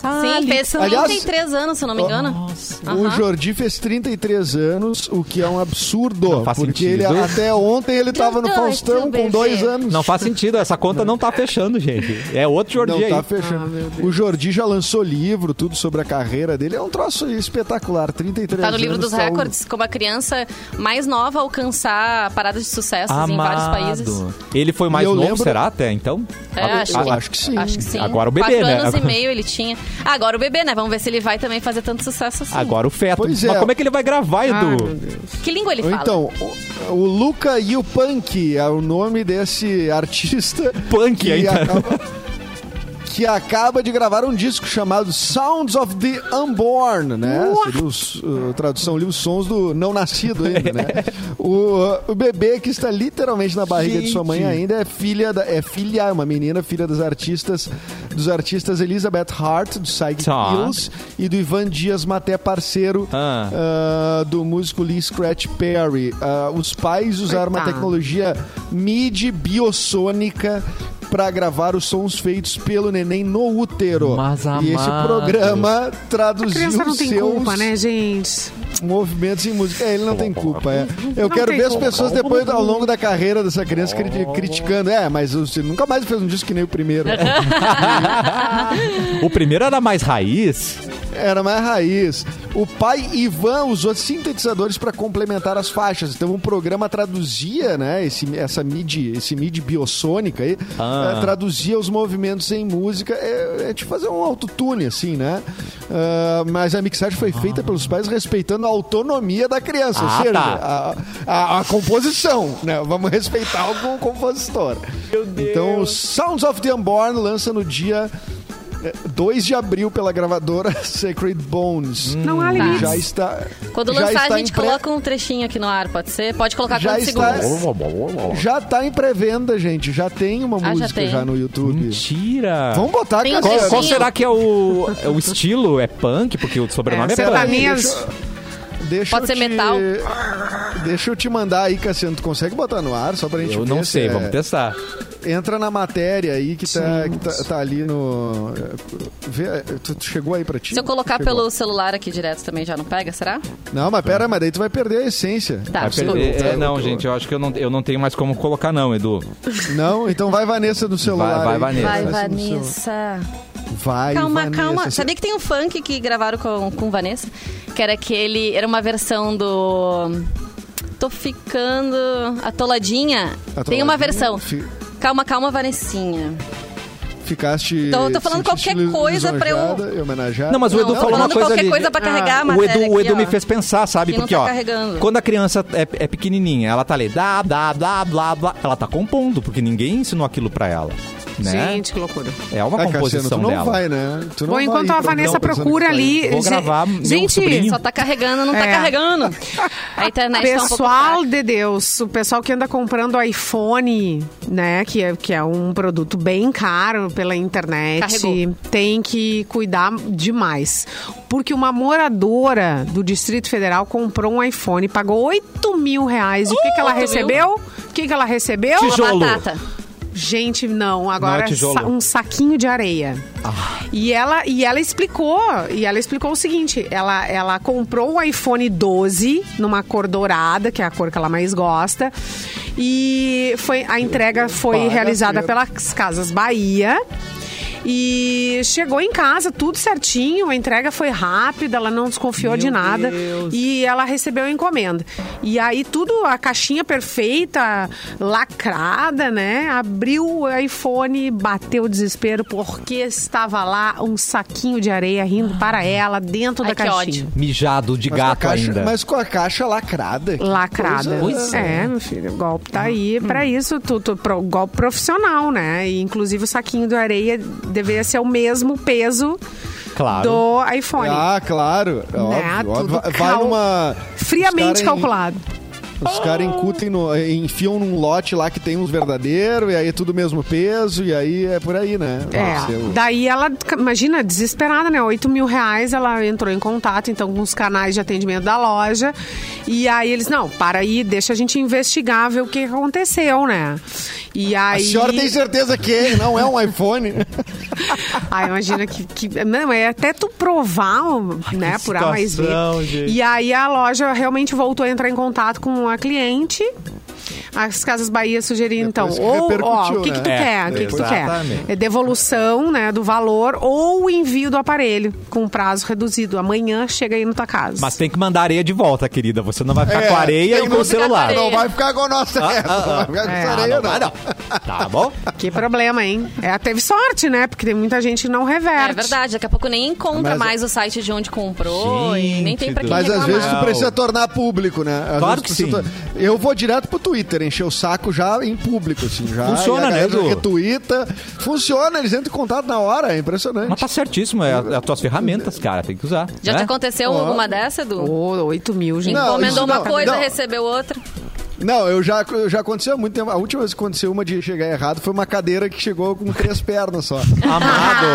Sim, fez Aliás- 33 anos, se eu não me engano. O Aham. Jordi fez 33 anos, o que é um absurdo. Não faz porque sentido. ele até ontem ele tava no dois, Faustão tu com dois anos. Não faz sentido, essa conta não tá fechando, gente. É outro Jordi Não aí. tá fechando. o Jordi já lançou livro, tudo sobre a carreira dele. É um troço espetacular. 33 Tá no anos. livro dos tá um- recordes, como a criança mais nova a alcançar paradas de sucesso em vários países. Ele foi mais novo, lembro- será até então? É, acho, eu que, acho que sim. Acho que sim. Agora o bebê, Quatro né? anos e meio ele tinha. Agora o bebê, né? Vamos ver se ele vai também fazer tanto sucesso assim. Agora o feto. Pois Mas é. como é que ele vai gravar, Edu? Que língua ele fala? Então, o, o Luca Yupunk é o nome desse artista. Punk que ainda. acaba, que acaba de gravar um disco chamado Sounds of the Unborn, né? Seria os, uh, tradução ali, os sons do não nascido ainda, né? O, o bebê que está literalmente na barriga de sua mãe Gente. ainda é filha, da, é filha, uma menina, filha das artistas, dos artistas Elizabeth Hart, do Psychic Tá. Pills, e do Ivan Dias Maté, parceiro Ah. ah, do músico Lee Scratch Perry. Ah, os pais usaram uma Coitado. tecnologia MIDI biossônica para gravar os sons feitos pelo neném no útero. Mas, e esse programa traduziu tem seus culpa, né, gente? movimentos em música. É, ele não tem culpa. É. Eu Não quero ver as pessoas depois, ao longo da carreira dessa criança, cri- criticando. É, mas você nunca mais fez um disco que nem o primeiro. o primeiro era mais raiz. Era mais raiz. O pai Ivan usou sintetizadores para complementar as faixas. Então, um programa traduzia, né, esse, essa MIDI, esse MIDI biossônica aí, Ah. eh, traduzia os movimentos em música. É, é tipo fazer um autotune, assim, né? Ah, mas a mixagem foi feita pelos pais respeitando a autonomia da criança, Ah, ou seja, tá. a, a- a composição, né? Vamos respeitar o compositor. Meu Deus. Então, Sounds of the Unborn lança no dia 2 de abril pela gravadora Sacred Bones. Não há limites. Já está. Quando já lançar, está a gente pré- coloca um trechinho aqui no ar, pode ser? Pode colocar Já quantos está- segundos? Já está em pré-venda, gente. Já tem uma Ah, já música tem. já, no YouTube. Mentira. Vamos botar, Tem. Qual, qual será que é o, é o estilo? É punk? Porque o sobrenome É, é, punk. Sertanejo. Deixa Pode eu ser metal. Deixa eu te mandar aí, Cassiano. Tu consegue botar no ar só pra gente Eu ver não se sei, é- vamos testar. Entra na matéria aí que, tá, que tá, tá ali no. Vê, tu, tu chegou aí pra ti? Se eu colocar Chegou. pelo celular aqui direto também já não pega, será? Não, mas pera, mas daí tu vai perder a essência. Tá, Vai perder- é, não, Tô- gente, eu acho que eu não, eu não tenho mais como colocar, não, Edu. Não? Então vai Vanessa no celular. vai, aí. Vanessa. Vai. Vanessa. Vai, Calma, Vanessa. calma. Sabia que tem um funk que gravaram com, com Vanessa? Que era aquele. Era uma versão do. Tô ficando. Atoladinha. Tem uma Atoladinha? versão. Fi- Calma, calma, Vanessinha. Ficaste. Então, eu tô falando qualquer coisa pra eu- homenageada. Não, mas o Não, Edu tô falou uma falando coisa qualquer ali. coisa pra carregar a O matéria Edu, o aqui, Edu ó. me fez pensar, sabe? Que não Porque, tá ó, carregando. quando a criança é, é pequenininha, ela tá ali, dá, dá, dá, blá, blá, ela tá compondo, porque ninguém ensinou aquilo pra ela, né? Gente, que loucura. É uma Ah, Cassiano, composição tu não dela. vai, né? Tu não Bom, vai enquanto a Vanessa não, procura ali. Vou gravar gente. Só tá carregando, não tá É. carregando. A internet tá um pouco Pessoal de Deus, o pessoal que anda comprando iPhone, né, que é, que é um produto bem caro pela internet, Carregou. tem que cuidar demais. Porque uma moradora do Distrito Federal comprou um iPhone, pagou 8 mil reais. E o que, que ela 8 mil? recebeu? O que, que ela recebeu? Uma Tijolo. batata. Gente, não. Não Agora é tijolo. sa- um saquinho de areia. E ela e ela explicou, e ela explicou o seguinte, ela ela comprou o iPhone 12 numa cor dourada, que é a cor que ela mais gosta. E foi a entrega foi realizada pelas Casas Bahia. E chegou em casa, tudo certinho, a entrega foi rápida, ela não desconfiou Meu de nada. Deus. E ela recebeu a encomenda. E aí tudo, a caixinha perfeita, lacrada, né? Abriu o iPhone, bateu o desespero porque estava lá um saquinho de areia rindo para ela dentro Ai, da caixinha. ódio. Mijado de Mas gato caixa- ainda. Mas com a caixa lacrada. Lacrada. coisa- é, meu filho, o golpe tá aí pra isso, tu, tu, pro, golpe profissional, né? E, inclusive o saquinho de areia deveria ser o mesmo peso Claro. do iPhone. Ah, claro. Né, Óbvio, Vai cal- numa. Friamente calculado. Os caras incutem no, enfiam num lote lá que tem uns verdadeiros, e aí é tudo o mesmo peso, e aí é por aí, né? É, daí ela, imagina, desesperada, né? 8 mil reais, ela entrou em contato, então, com os canais de atendimento da loja. E aí eles, não, para aí, deixa a gente investigar, ver o que aconteceu, né? E A aí... senhora tem certeza que não é um iPhone? Ah, imagina que, que- Não, é até tu provar, né, por A mais B. gente. E aí a loja realmente voltou a entrar em contato com a cliente. As Casas Bahia sugeriram, então, ou, ó, o que, que tu né? É, quer? O que, que tu quer? É devolução, né, do valor ou o envio do aparelho com prazo reduzido. Amanhã chega aí na tua casa. Mas tem que mandar areia de volta, querida. Você não vai ficar É, com areia e com o celular. Não vai ficar com a nossa Ah, essa, ah, não vai ah. ficar com É. essa Ah, areia, não não. vai, não. Tá bom? Que problema, hein? É, teve sorte, né? Porque tem muita gente que não reverte. É verdade, daqui a pouco nem encontra Mas- mais o site de onde comprou e nem tem pra quem Mas às reclamar. vezes tu precisa tornar público, né? Às Claro que sim. tor- Eu vou direto pro Twitter, encher o saco já em público, assim. Já, Funciona, né, Edu? Retuita. Funciona, eles entram em contato na hora, é impressionante. Mas tá certíssimo, é, é as tuas ferramentas, cara. Tem que usar. Já né? te aconteceu Ó. alguma dessa, Edu? Ô, 8 mil, gente. Não, Encomendou uma não, coisa, não. recebeu outra. Não, eu já, eu já aconteceu há muito tempo. A última vez que aconteceu uma de chegar errado foi uma cadeira que chegou com três pernas só. Amado.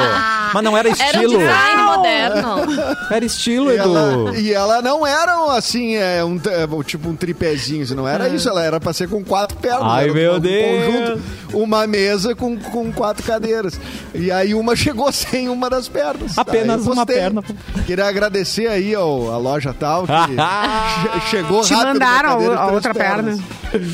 Mas não era Era um estilo. design moderno. Era estilo, E Edu. ela, e ela não era assim, é, um, é, tipo um tripézinho, assim, não era isso, ela era pra ser com quatro pernas. Ai, um- meu um Deus. conjunto, uma mesa com, com quatro cadeiras. E aí uma chegou sem uma das pernas. Apenas uma perna. Queria agradecer aí ao, a loja tal que che- chegou Te rápido. mandaram cadeira de a outra pernas. perna.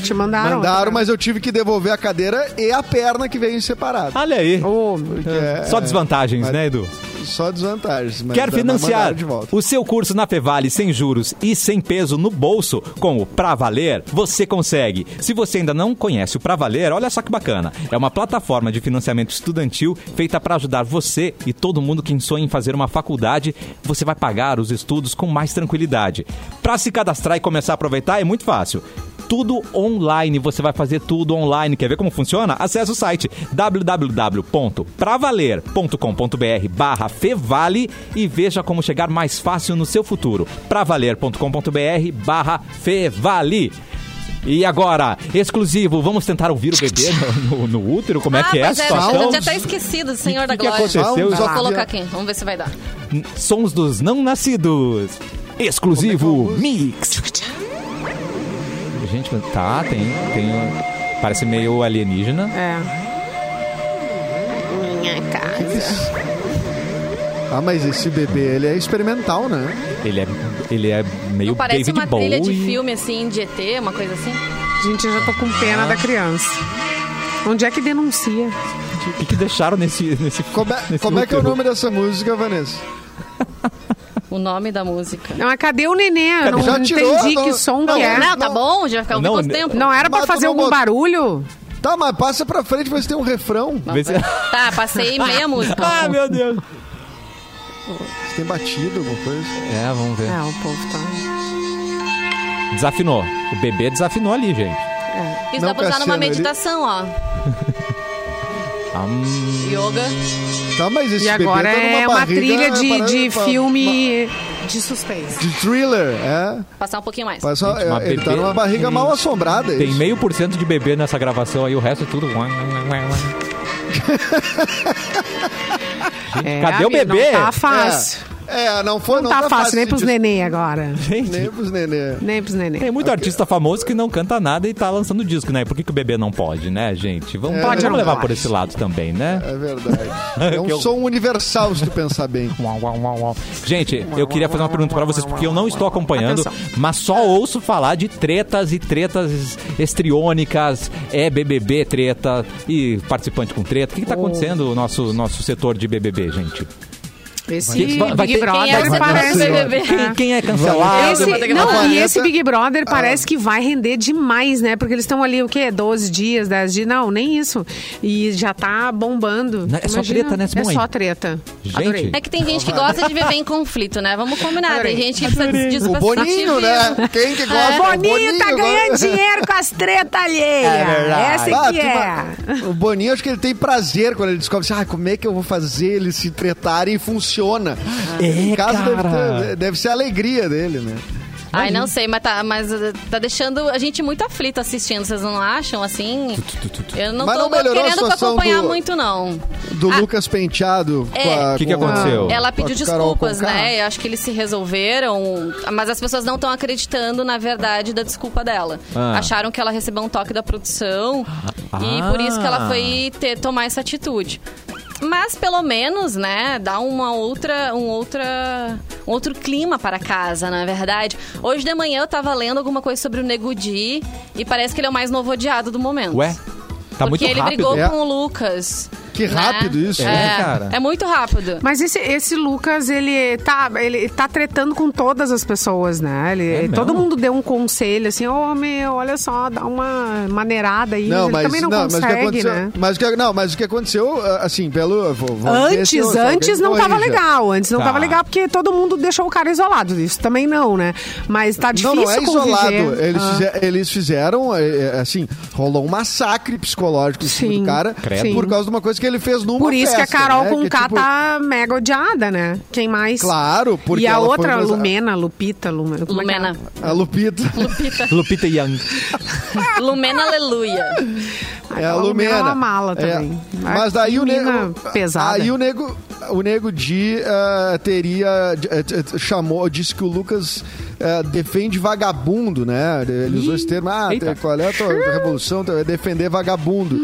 Te mandaram. Mandaram, outra mas eu tive que devolver a cadeira e a perna que veio separada. Olha aí. Porque é- Só desvantagens, mas- né, Edu? só desvantagens. mas Quer mas financiar mandaram de volta. o seu curso na Fevale sem juros e sem peso no bolso com o Pra Valer? Você consegue. Se você ainda não conhece o Pra Valer, olha só que bacana. É uma plataforma de financiamento estudantil feita para ajudar você e todo mundo que sonha em fazer uma faculdade. Você vai pagar os estudos com mais tranquilidade. Para se cadastrar e começar a aproveitar é muito fácil. Tudo online, você vai fazer tudo online. Quer ver como funciona? Acesse o site www.pravaler.com.br barra Fevale e veja como chegar mais fácil no seu futuro. pravaler.com.br barra Fevale. E agora, exclusivo, vamos tentar ouvir o bebê no, no- no útero? Como é ah, que é a é, situação? já tá esquecido, Senhor Que- da que que Glória. aconteceu? Vou colocar aqui, vamos ver se vai dar. Sons dos não nascidos. Exclusivo é Mix. Gente, tá, tem, tem. Parece meio alienígena. É. Minha casa. Ah, mas esse bebê, ele é experimental, né? Ele é, ele é meio Não parece David uma Bowie. trilha de filme, assim, de ET, uma coisa assim? Gente, eu já tô com pena da criança. Onde é que denuncia? O que, que deixaram nesse, nesse Como é, nesse como é que é o nome dessa música, Vanessa? O nome da música. Não, mas cadê o nenê? Eu não Já tirou? entendi Não- que som não, que é. Não, tá bom, já vai ficar um Não, pouco ne- tempo. Não era pra Mas tu fazer não algum barulho? Tá, mas passa pra frente, vai ter um refrão. Vê se- vai- Tá, passei meia música. Ah, meu Deus. Você tem batido alguma coisa? É, vamos ver. É, o povo tá. Desafinou. O bebê desafinou ali, gente. Isso Não, dá pra usar numa Cassiano, ele- meditação, ó. Hum, Yoga. Tá, mas esse E agora bebê tá numa é uma trilha de, de pa- filme de suspense. De thriller, é. Passar um pouquinho mais. Mas só- Gente, uma é, ele tá bebê- numa barriga mal assombrada. é tem isso. meio por cento de bebê nessa gravação aí, o resto é tudo. Gente, É, cadê o amigo, bebê? Não tá fácil. É, é, não foi, Não, tá, fácil, nem de- pros neném agora. Gente, Nem pros nenê. Nem pros neném. Tem muito artista famoso que não canta nada e tá lançando disco, né? Por que, que o bebê não pode, né, gente? Vamos, Pode vamos não levar pode? por esse lado também, né? É verdade. É um eu- som universal, se tu pensar bem. Uau, uau, uau, uau. Gente, eu queria fazer uma pergunta pra vocês, porque eu não estou acompanhando, Atenção. mas só ouço falar de tretas e tretas estriônicas, é BBB treta e participante com treta. O que, que tá acontecendo no nosso, nosso setor de BBB, gente? Esse Vai- vai Big ter- Brother Quem é parece... Quem, quem é cancelado? Esse, não, e esse Big Brother parece que vai render demais, né? Porque eles estão ali, o quê? 12 dias, 10 dias? Não, nem isso. E já tá bombando. Não, é só treta, né, É só treta. Gente, Adorei. É que tem gente que gosta de viver em conflito, né? Vamos combinar. Adorei. Tem gente que precisa disso O pra Boninho, né? Quem que gosta? O Boninho tá ganhando dinheiro com as tretas alheias. É verdade. Essa Ah, que é. ma- O Boninho, acho que ele tem prazer quando ele descobre assim, ah, como é que eu vou fazer eles se tretarem e funciona. É, em casa deve, cara. ter- deve ser a alegria dele, né? Ai, não sei, mas tá, mas uh, tá deixando a gente muito aflito assistindo, vocês não acham, assim? Eu não Mas tô não querendo acompanhar do- muito, não. Do Ah, Lucas Penteado. É. O que que aconteceu? Ela pediu desculpas, né? Eu acho que eles se resolveram, mas as pessoas não estão acreditando na verdade da desculpa dela. Ah. Acharam que ela recebeu um toque da produção e Ah. por isso que ela foi ter, tomar essa atitude. Mas pelo menos, né, dá uma outra, um outra, um outro clima para casa, na verdade. Hoje de manhã eu tava lendo alguma coisa sobre o Nego Di e parece que ele é o mais novo odiado do momento. Ué? Tá Porque muito ele rápido. brigou É. com o Lucas. Que né? rápido isso, É, né? cara. É muito rápido. Mas esse, esse Lucas, ele tá, ele tá tretando com todas as pessoas, né? Ele, É mesmo? todo mundo deu um conselho, assim, ô meu, olha só, dá uma maneirada aí. Não, ele mas, também não, mas o que consegue, aconteceu, né? mas o que, não, mas o que aconteceu, assim, pelo vou- vou Antes, antes não tava corrija. legal. Antes não Tá. tava legal porque todo mundo deixou o cara isolado. Isso também não, né? Mas tá difícil Não, não é isolado. conviver. Eles, Ah. fizer- eles fizeram, é, é, assim, rolou um massacre psicológico em cima Sim, do cara Credo. por causa de uma coisa que ele fez numa Por isso que a festa, Carol né? com Que, K tipo, tá mega odiada, né? Quem mais? Claro, porque E a ela foi outra, mais- Lumena, Lupita, Lumena. é que é? Lumena. A Lupita. Lupita Young. Lumena Aleluia. É a Lumena. é uma mala É. também. Mas daí o nego. pesada. Aí o nego. O nego Di eh, teria. eh, chamou, disse que o Lucas eh, defende vagabundo, né? Ele usou esse termo. Ah, Eita. qual é a tua revolução? É defender vagabundo.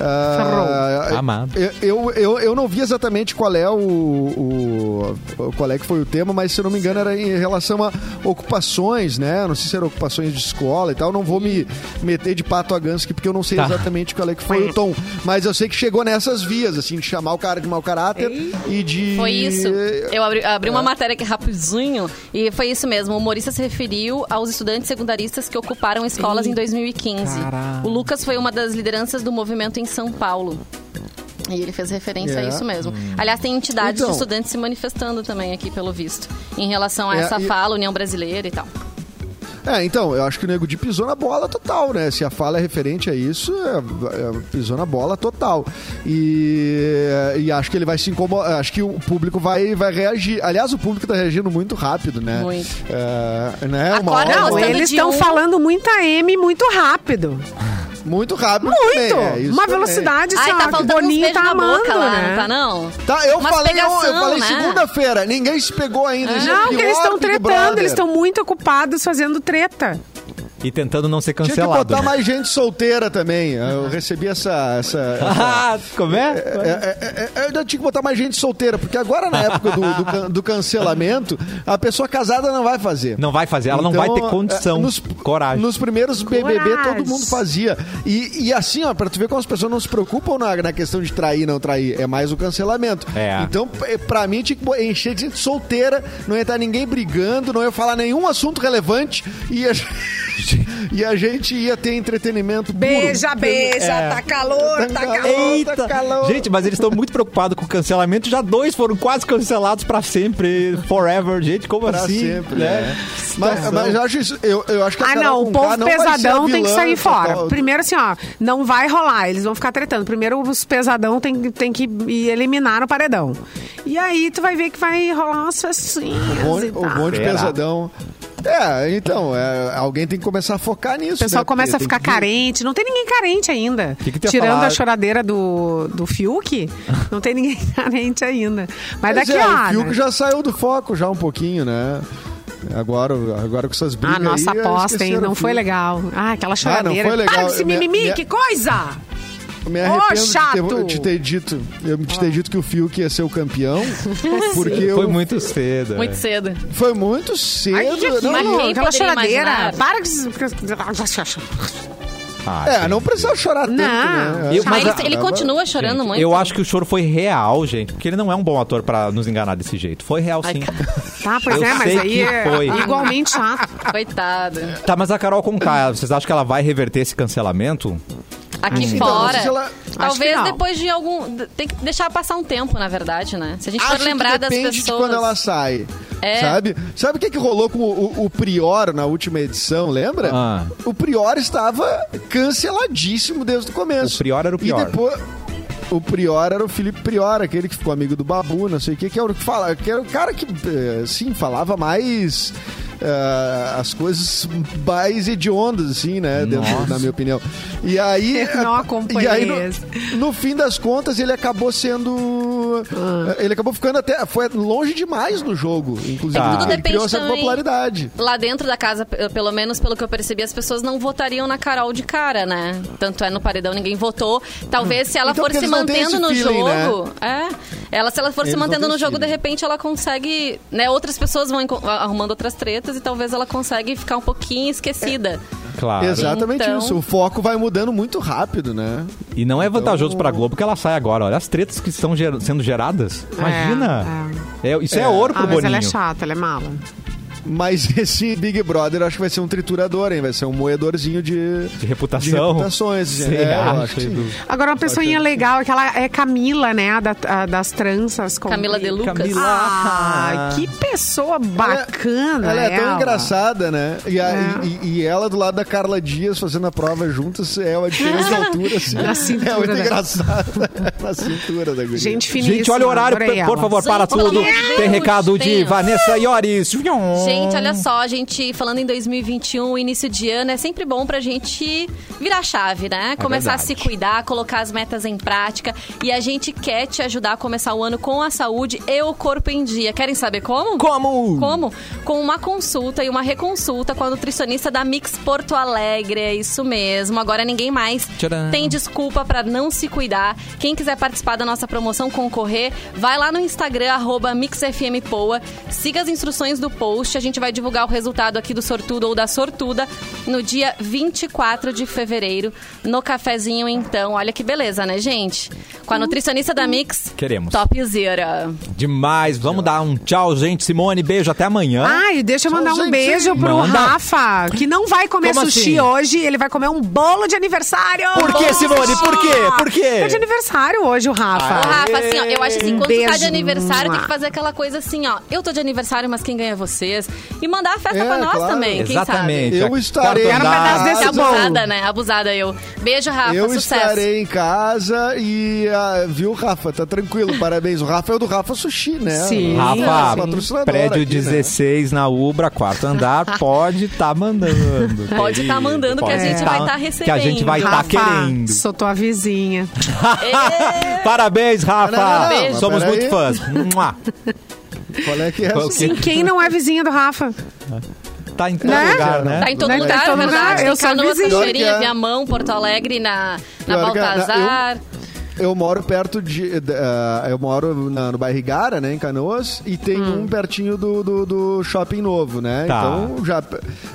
Ah, Amado. Eu, eu, eu, eu não vi exatamente qual é o, o- qual é que foi o tema, mas se eu não me engano era em relação a ocupações, né? Não sei se eram ocupações de escola e tal. Não vou me meter de pato a ganso aqui porque eu não sei Tá. exatamente qual é que foi o tom. Mas eu sei que chegou nessas vias, assim, de chamar o cara de mau caráter e de... Foi isso. Eu abri, abri uma matéria aqui rapidinho e foi isso mesmo. O humorista se referiu aos estudantes secundaristas que ocuparam escolas em 2015. Caraca. O Lucas foi uma das lideranças do movimento em São Paulo. E ele fez referência a É. isso mesmo. Aliás, tem entidades Então. de estudantes se manifestando também aqui, pelo visto, em relação a É, essa e- fala, União Brasileira e tal. É, então, eu acho que o Nego Di pisou na bola total, né? Se a fala é referente a isso, é, é, pisou na bola total. E, e acho que ele vai se incomodar, acho que o público vai, vai reagir. Aliás, o público tá reagindo muito rápido, né? Muito. É, né? Uma Acorda, hora- não, eles de estão um- falando muita M muito rápido. Muito rápido. Muito! também, é, isso Uma também. velocidade, Ai, tá o faltando Boninho tá amando, boca lá, né? não tá não? Tá, eu Umas falei, eu, eu pegação, falei né? segunda-feira. Ninguém se pegou ainda. É Não, que eles estão tretando, eles estão muito ocupados fazendo treta treta. E tentando não ser Tinha que cancelado. botar né? mais gente solteira também. Eu recebi essa. essa, essa- Ah, como é? É, é, é, é, eu tinha que botar mais gente solteira, porque agora, na época do, do, do cancelamento, a pessoa casada não vai fazer. Não vai fazer, ela não vai ter condição, é, nos, coragem. Nos primeiros BBB, Coragem. todo mundo fazia. E, e assim, ó, pra tu ver como as pessoas não se preocupam na, na questão de trair e não trair, é mais o cancelamento. É. Então, pra mim, tinha que encher de gente solteira, não ia estar ninguém brigando, não ia falar nenhum assunto relevante e a, e a gente ia ter entretenimento puro. Beija, beija, É. tá calor, tá calor. Eita! tá calor. Gente, mas eles estão muito preocupados com o cancelamento. Já dois foram quase cancelados pra sempre, forever. Gente, como Pra assim? sempre, né? né? Mas, mas eu acho isso. Eu, eu acho que a Ah, não, o povo não pesadão tem que sair fora. total. Primeiro, assim, ó, não vai rolar, eles vão ficar tretando. Primeiro, os pesadão tem, que- tem que ir eliminar o paredão. E aí, tu vai ver que vai rolar umas festinhas O bonde, e o tal. bonde Será? pesadão. É, então, é, alguém tem que começar a focar nisso. O pessoal né? começa a Porque ficar tem que- carente. Não tem ninguém carente ainda. Que que Tirando falar? a choradeira do, do Fiuk, não tem ninguém carente ainda. Mas Pois daqui é, a o Fiuk já saiu do foco já um pouquinho, né? Agora, agora com essas brigas A nossa aí, aposta, hein? Não foi legal. Ah, aquela foi choradeira. legal. Para desse mimimi, minha- que coisa! Eu me Ô, arrependo de, chato! ter, de ter dito, eu de ter dito que o Fiuk ia ser o campeão, porque eu, Foi muito cedo. Muito é. cedo. foi muito cedo. Ai, que não, Mas não, aquela choradeira. imaginar? Para que. Ah, é, gente. não precisa chorar tanto, Não. né? Eu- Ah, mas ele, continua chorando Gente, muito. Eu acho que o choro foi real, gente. Porque ele não é um bom ator pra nos enganar desse jeito. Foi real, Ai, sim. Tá, pois Eu é, mas sei aí que é foi. igualmente chato. Coitado. Tá, mas a Carol Conká, vocês acham que ela vai reverter esse cancelamento? Aqui Então, não fora. se ela- Talvez depois de algum. Tem que deixar passar um tempo, na verdade, né? Se a gente Acho for que lembrar das pessoas. de quando ela sai. É. Sabe? Sabe o que, que rolou com o, o- o Prior na última edição, lembra? Ah. O Prior estava canceladíssimo desde o começo. O Prior era o pior. E depois... O Prior era o Felipe Prior, aquele que ficou amigo do Babu, não sei o que, que era o que fala, que era o cara que, eh, sim, falava mais eh, as coisas mais hediondas, assim, né? Dentro, na minha opinião. E aí. Eu não acompanhei e aí, no, no fim das contas, ele acabou sendo. Ah. Ele acabou ficando até. Foi longe demais no jogo, inclusive. É que tudo ele depende criou também. popularidade. Lá dentro da casa, pelo menos pelo que eu percebi, as pessoas não votariam na Carol de cara, né? Tanto é no paredão, ninguém votou. Talvez se ela Então, for se mantendo no feeling, né? jogo. É. Ela, se ela for Eles se mantendo no jogo, de repente ela consegue. Né, outras pessoas vão arrumando outras tretas e talvez ela consegue ficar um pouquinho esquecida. Claro. Exatamente Então- isso. O foco vai mudando muito rápido, né? E não é vantajoso Então- pra Globo que ela sai agora. Olha as tretas que estão ger- sendo geradas. Imagina. É, isso é, ouro pro Ah, mas Boninho. ela é chata, ela é mala. Mas esse Big Brother eu acho que vai ser um triturador, hein? Vai ser um moedorzinho de, De reputação. de reputações. É, acho que? Agora, uma pessoinha ser. legal é que ela é Camila, né? a da- a das tranças. com- Camila De Lucas. Camila. Ah, que pessoa bacana. Ela é tão ela. engraçada, né? E, a- É. e- e ela do lado da Carla Dias fazendo a prova juntas é uma diferença de altura, assim. Na cintura é muito da- engraçada. Na cintura da guria. Gente finíssima. Gente, olha o horário, por, por ela. favor, para tudo. Tem Deus, recado de. Vanessa Iores. Gente, olha só, a gente falando em 2021, início de ano, é sempre bom pra gente virar chave, né? Começar a se cuidar, colocar as metas em prática. E a gente quer te ajudar a começar o ano com a saúde e o corpo em dia. Querem saber como? Como? Como? Com uma consulta e uma reconsulta com a nutricionista da Mix Porto Alegre. É isso mesmo. Agora ninguém mais Tcharam. tem desculpa pra não se cuidar. Quem quiser participar da nossa promoção, concorrer, vai lá no Instagram, arroba MixFMPoa. Siga as instruções do post. A gente vai divulgar o resultado aqui do sortudo ou da sortuda no dia 24 de fevereiro, no cafezinho, então. Olha que beleza, né, gente? Com a nutricionista da Mix. Queremos. Topzera. Demais. Vamos dar um tchau, gente. Simone, beijo. Até amanhã. Ai, deixa eu mandar um gente. beijo pro Manda. Rafa, que não vai comer Como sushi assim? hoje, ele vai comer um bolo de aniversário. Por que, Simone? sushi. Por quê? Por quê? É de aniversário hoje o Rafa. Ô, Rafa, assim, ó, eu acho assim, quando tu tá Beijo. de aniversário, tem que fazer aquela coisa assim, ó. Eu tô de aniversário, mas quem ganha é vocês. E mandar a festa É, pra nós claro. também, quem Exatamente. Eu estarei em andar. pedaço desse. Abusada, né? Abusada eu. Beijo, Rafa. Eu sucesso. estarei em casa e, ah, viu, Rafa? Tá tranquilo, parabéns. O Rafa é o do Rafa Sushi, né? Sim. Rafa, Patrocinador prédio aqui, né? 16 na Ubra, quarto andar, pode estar mandando. Pode querido. tá mandando que a Pode gente tá- vai tá Que a gente vai recebendo. estar Rafa, querendo. sou tua vizinha. Parabéns, Rafa. Não, não, não, Beijo. Somos muito fãs. Qual é que é Qual Sim, quem não é vizinha do Rafa? Tá em todo Né? lugar, né? Tá em todo Né? lugar, Tá é verdade. Tem Eu sou Canoas, vizinha. Cachoeirinha, é. Viamão, Porto Alegre, na, na é, Baltazar. Eu moro perto de. ah, eu moro na- no bairro Igara, né, em Canoas, e tem Hum. um pertinho do, do, do shopping novo, né? Tá. Então, já.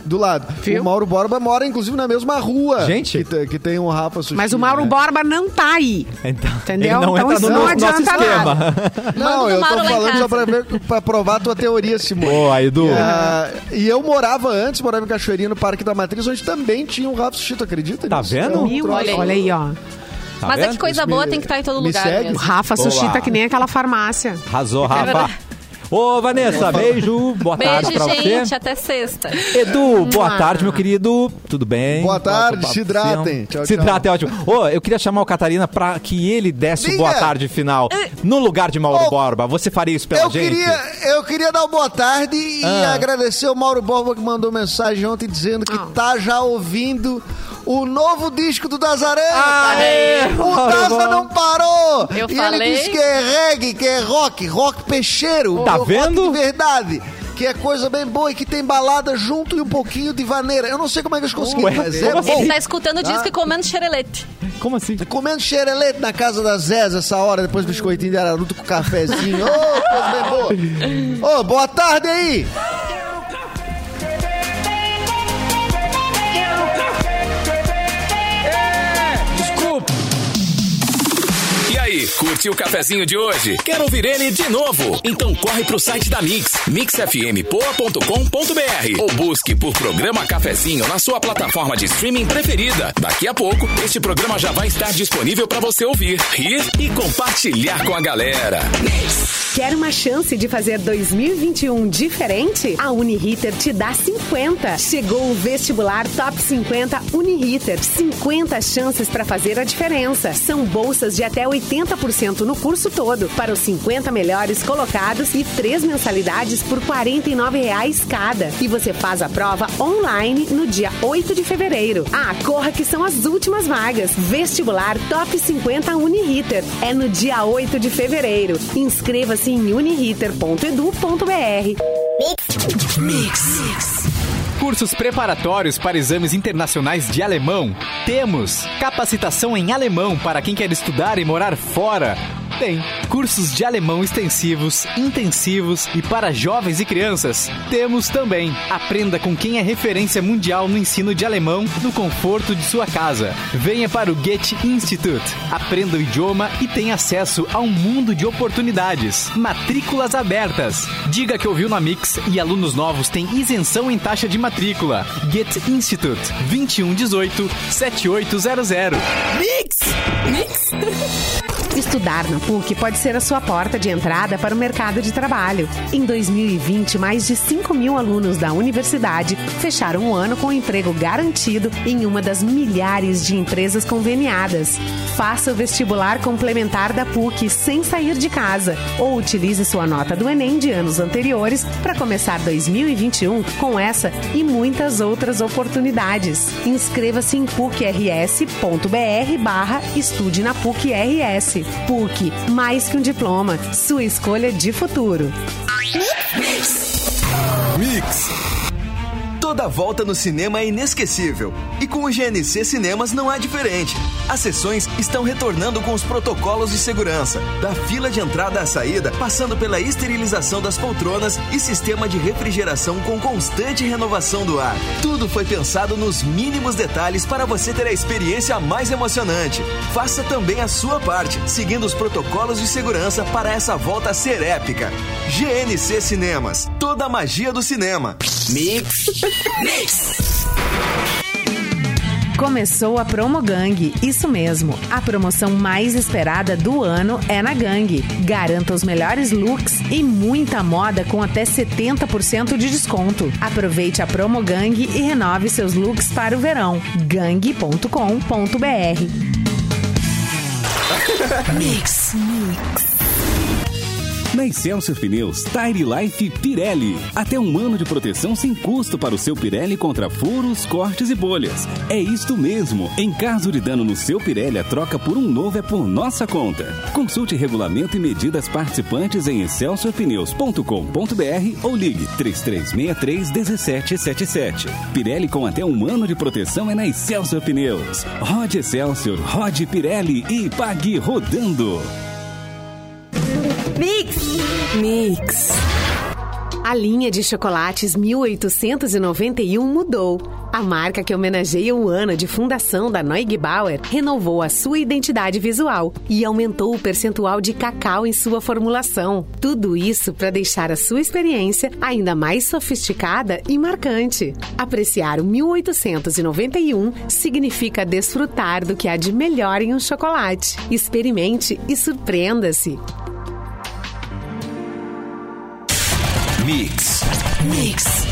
Do lado. Viu? O Mauro Borba mora, inclusive, na mesma rua. Gente. Que, que tem um Rafa Sushi. Mas o Mauro né? Borba não tá aí. Então, Entendeu? Ele não Então isso no não nosso adianta esquema. Não, Manda eu tô falando só pra, ver, pra provar a tua teoria, Simone. Boa, Edu. Ah, e eu morava antes, morava em Cachoeirinha, no Parque da Matriz, onde também tinha um Rafa Sushi, tu acredita? Tá nisso? vendo? É um olha aí, ó. Tá Mas é vendo? que coisa Isso boa me- tem que estar em todo me lugar segue? O mesmo. Rafa. Sushi tá que nem aquela farmácia. Arrasou, Rafa. Ô, Vanessa, beijo. Boa tarde Beijo, pra gente. você. Até sexta. Edu, boa tarde, meu querido. Tudo bem? Boa tarde, se hidratem. Tchau, se hidratem, é ótimo. Ô, eu queria chamar o Catarina pra que ele desse o Diga. boa tarde final. No lugar de Mauro Ô, Borba. Você faria isso pela Eu gente? queria, eu queria dar uma boa tarde e Ah. agradecer o Mauro Borba que mandou mensagem ontem dizendo que Ah. tá já ouvindo o novo disco do Dazaran. Aê, O Borba. não parou! Eu e falei. ele disse que é reggae, que é rock, rock peixeiro. Tá vendo? de verdade. Que é coisa bem boa e que tem balada junto e um pouquinho de vaneira. Eu não sei como é que eles conseguiram, mas é assim? bom. Ele tá escutando disco e comendo xerelete. Como assim? Comendo xerelete na casa da Zézia essa hora, depois do biscoitinho de araruto com cafezinho. Ô, coisa bem boa. Ô, boa tarde aí. Curtiu o cafezinho de hoje? Quer ouvir ele de novo? Então corre pro site da Mix, mixfmpoa.com.br ou busque por programa Cafezinho na sua plataforma de streaming preferida. Daqui a pouco, este programa já vai estar disponível para você ouvir, rir e compartilhar com a galera. Quer uma chance de fazer 2021 diferente? A Uniriter te dá 50. Chegou o vestibular Top 50 Uniriter. 50 chances para fazer a diferença. São bolsas de até 80% no curso todo para os 50 melhores colocados e três mensalidades por 49 reais cada. E você faz a prova online no dia 8 de fevereiro. Ah, corra que são as últimas vagas. Vestibular Top 50 Uniriter. É no dia 8 de fevereiro. Inscreva-se em uniriter.edu.br. Cursos preparatórios para exames internacionais de alemão. Temos capacitação em alemão para quem quer estudar e morar fora. Tem cursos de alemão extensivos, intensivos e para jovens e crianças. Temos também. Aprenda com quem é referência mundial no ensino de alemão no conforto de sua casa. Venha para o Goethe Institute. Aprenda o idioma e tenha acesso a um mundo de oportunidades. Matrículas abertas. Diga que ouviu na Mix e alunos novos têm isenção em taxa de matrícula. Goethe Institute 2118 7800. Estudar na PUC pode ser a sua porta de entrada para o mercado de trabalho. Em 2020, mais de 5 mil alunos da universidade fecharam o ano com emprego garantido em uma das milhares de empresas conveniadas. Faça o vestibular complementar da PUC sem sair de casa ou utilize sua nota do Enem de anos anteriores para começar 2021 com essa e muitas outras oportunidades. Inscreva-se em pucrs.br barra estude na PUC RS. PUC, mais que um diploma, sua escolha de futuro. Mix. Toda volta no cinema é inesquecível. E com o GNC Cinemas não é diferente. As sessões estão retornando com os protocolos de segurança, da fila de entrada à saída, passando pela esterilização das poltronas e sistema de refrigeração com constante renovação do ar. Tudo foi pensado nos mínimos detalhes para você ter a experiência mais emocionante. Faça também a sua parte, seguindo os protocolos de segurança para essa volta ser épica. GNC Cinemas, toda a magia do cinema. Mix. Mix. Começou a Promo Gang, isso mesmo. A promoção mais esperada do ano é na Gang. Garanta os melhores looks e muita moda com até 70% de desconto. Aproveite a Promo Gang e renove seus looks para o verão. gang.com.br. Mix. Na Excelsior Pneus, Tire Life Pirelli. Até um ano de proteção sem custo para o seu Pirelli contra furos, cortes e bolhas. É isto mesmo. Em caso de dano no seu Pirelli, a troca por um novo é por nossa conta. Consulte regulamento e medidas participantes em excelsiorpneus.com.br ou ligue 3363 1777. Pirelli com até um ano de proteção é na Excelsior Pneus. Rode Excelsior, rode Pirelli e pague rodando. Mix. Mix. A linha de chocolates 1891 mudou. A marca que homenageia o ano de fundação da Neugebauer renovou a sua identidade visual e aumentou o percentual de cacau em sua formulação. Tudo isso para deixar a sua experiência ainda mais sofisticada e marcante. Apreciar o 1891 significa desfrutar do que há de melhor em um chocolate. Experimente e surpreenda-se. Mix. Mix.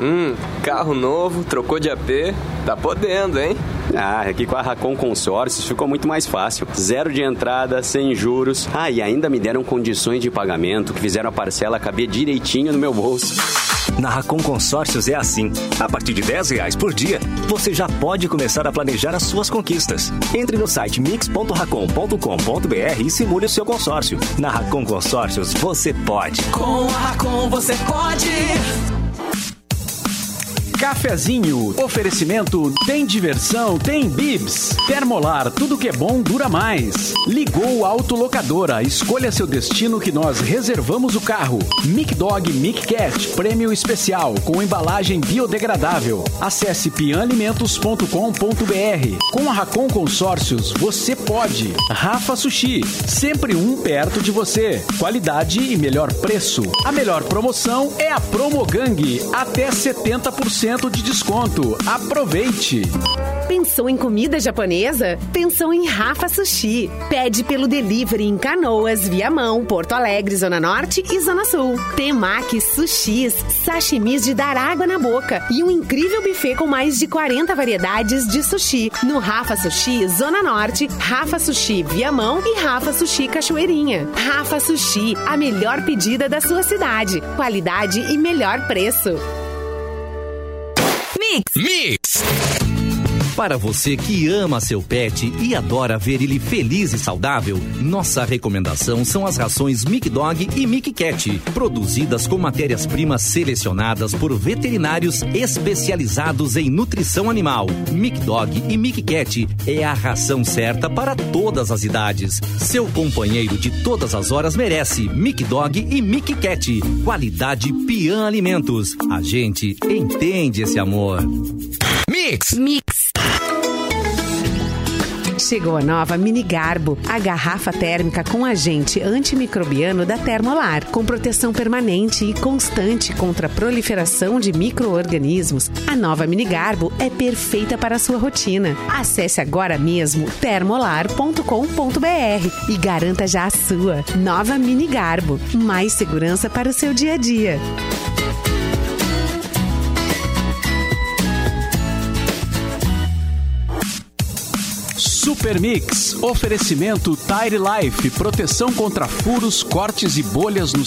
Hum, carro novo, trocou de AP, tá podendo, hein? Ah, aqui com a Racon Consórcios ficou muito mais fácil. Zero de entrada, sem juros. Ah, e ainda me deram condições de pagamento que fizeram a parcela caber direitinho no meu bolso. Na Racon Consórcios é assim. A partir de 10 reais por dia, você já pode começar a planejar as suas conquistas. Entre no site mix.racon.com.br e simule o seu consórcio. Na Racon Consórcios, você pode. Com a Racon você pode. Cafezinho. Oferecimento tem diversão, tem bibs. Termolar, tudo que é bom dura mais. Ligou Autolocadora. Escolha seu destino que nós reservamos o carro. Mic Dog Mic Cat, prêmio especial com embalagem biodegradável. Acesse pianalimentos.com.br. Com a Racon Consórcios, você pode. Rafa Sushi, sempre um perto de você. Qualidade e melhor preço. A melhor promoção é a Promo Gang, até 70% de desconto. Aproveite! Pensou em comida japonesa? Pensou em Rafa Sushi. Pede pelo delivery em Canoas, Viamão, Porto Alegre, Zona Norte e Zona Sul. Temaki, sushis, sashimis de dar água na boca e um incrível buffet com mais de 40 variedades de sushi. No Rafa Sushi, Zona Norte, Rafa Sushi Viamão e Rafa Sushi Cachoeirinha. Rafa Sushi, a melhor pedida da sua cidade. Qualidade e melhor preço. Mix. Mix. Para você que ama seu pet e adora ver ele feliz e saudável, nossa recomendação são as rações Mic Dog e Mic Cat, produzidas com matérias-primas selecionadas por veterinários especializados em nutrição animal. Mic Dog e Mic Cat é a ração certa para todas as idades. Seu companheiro de todas as horas merece Mic Dog e Mic Cat. Qualidade Pian Alimentos. A gente entende esse amor. Mix. Mix. Chegou a nova Mini Garbo, a garrafa térmica com agente antimicrobiano da Termolar, com proteção permanente e constante contra a proliferação de micro-organismos. A nova Mini Garbo é perfeita para a sua rotina. Acesse agora mesmo termolar.com.br e garanta já a sua. Nova Mini Garbo, mais segurança para o seu dia a dia. Super Mix. Oferecimento Tire Life. Proteção contra furos, cortes e bolhas no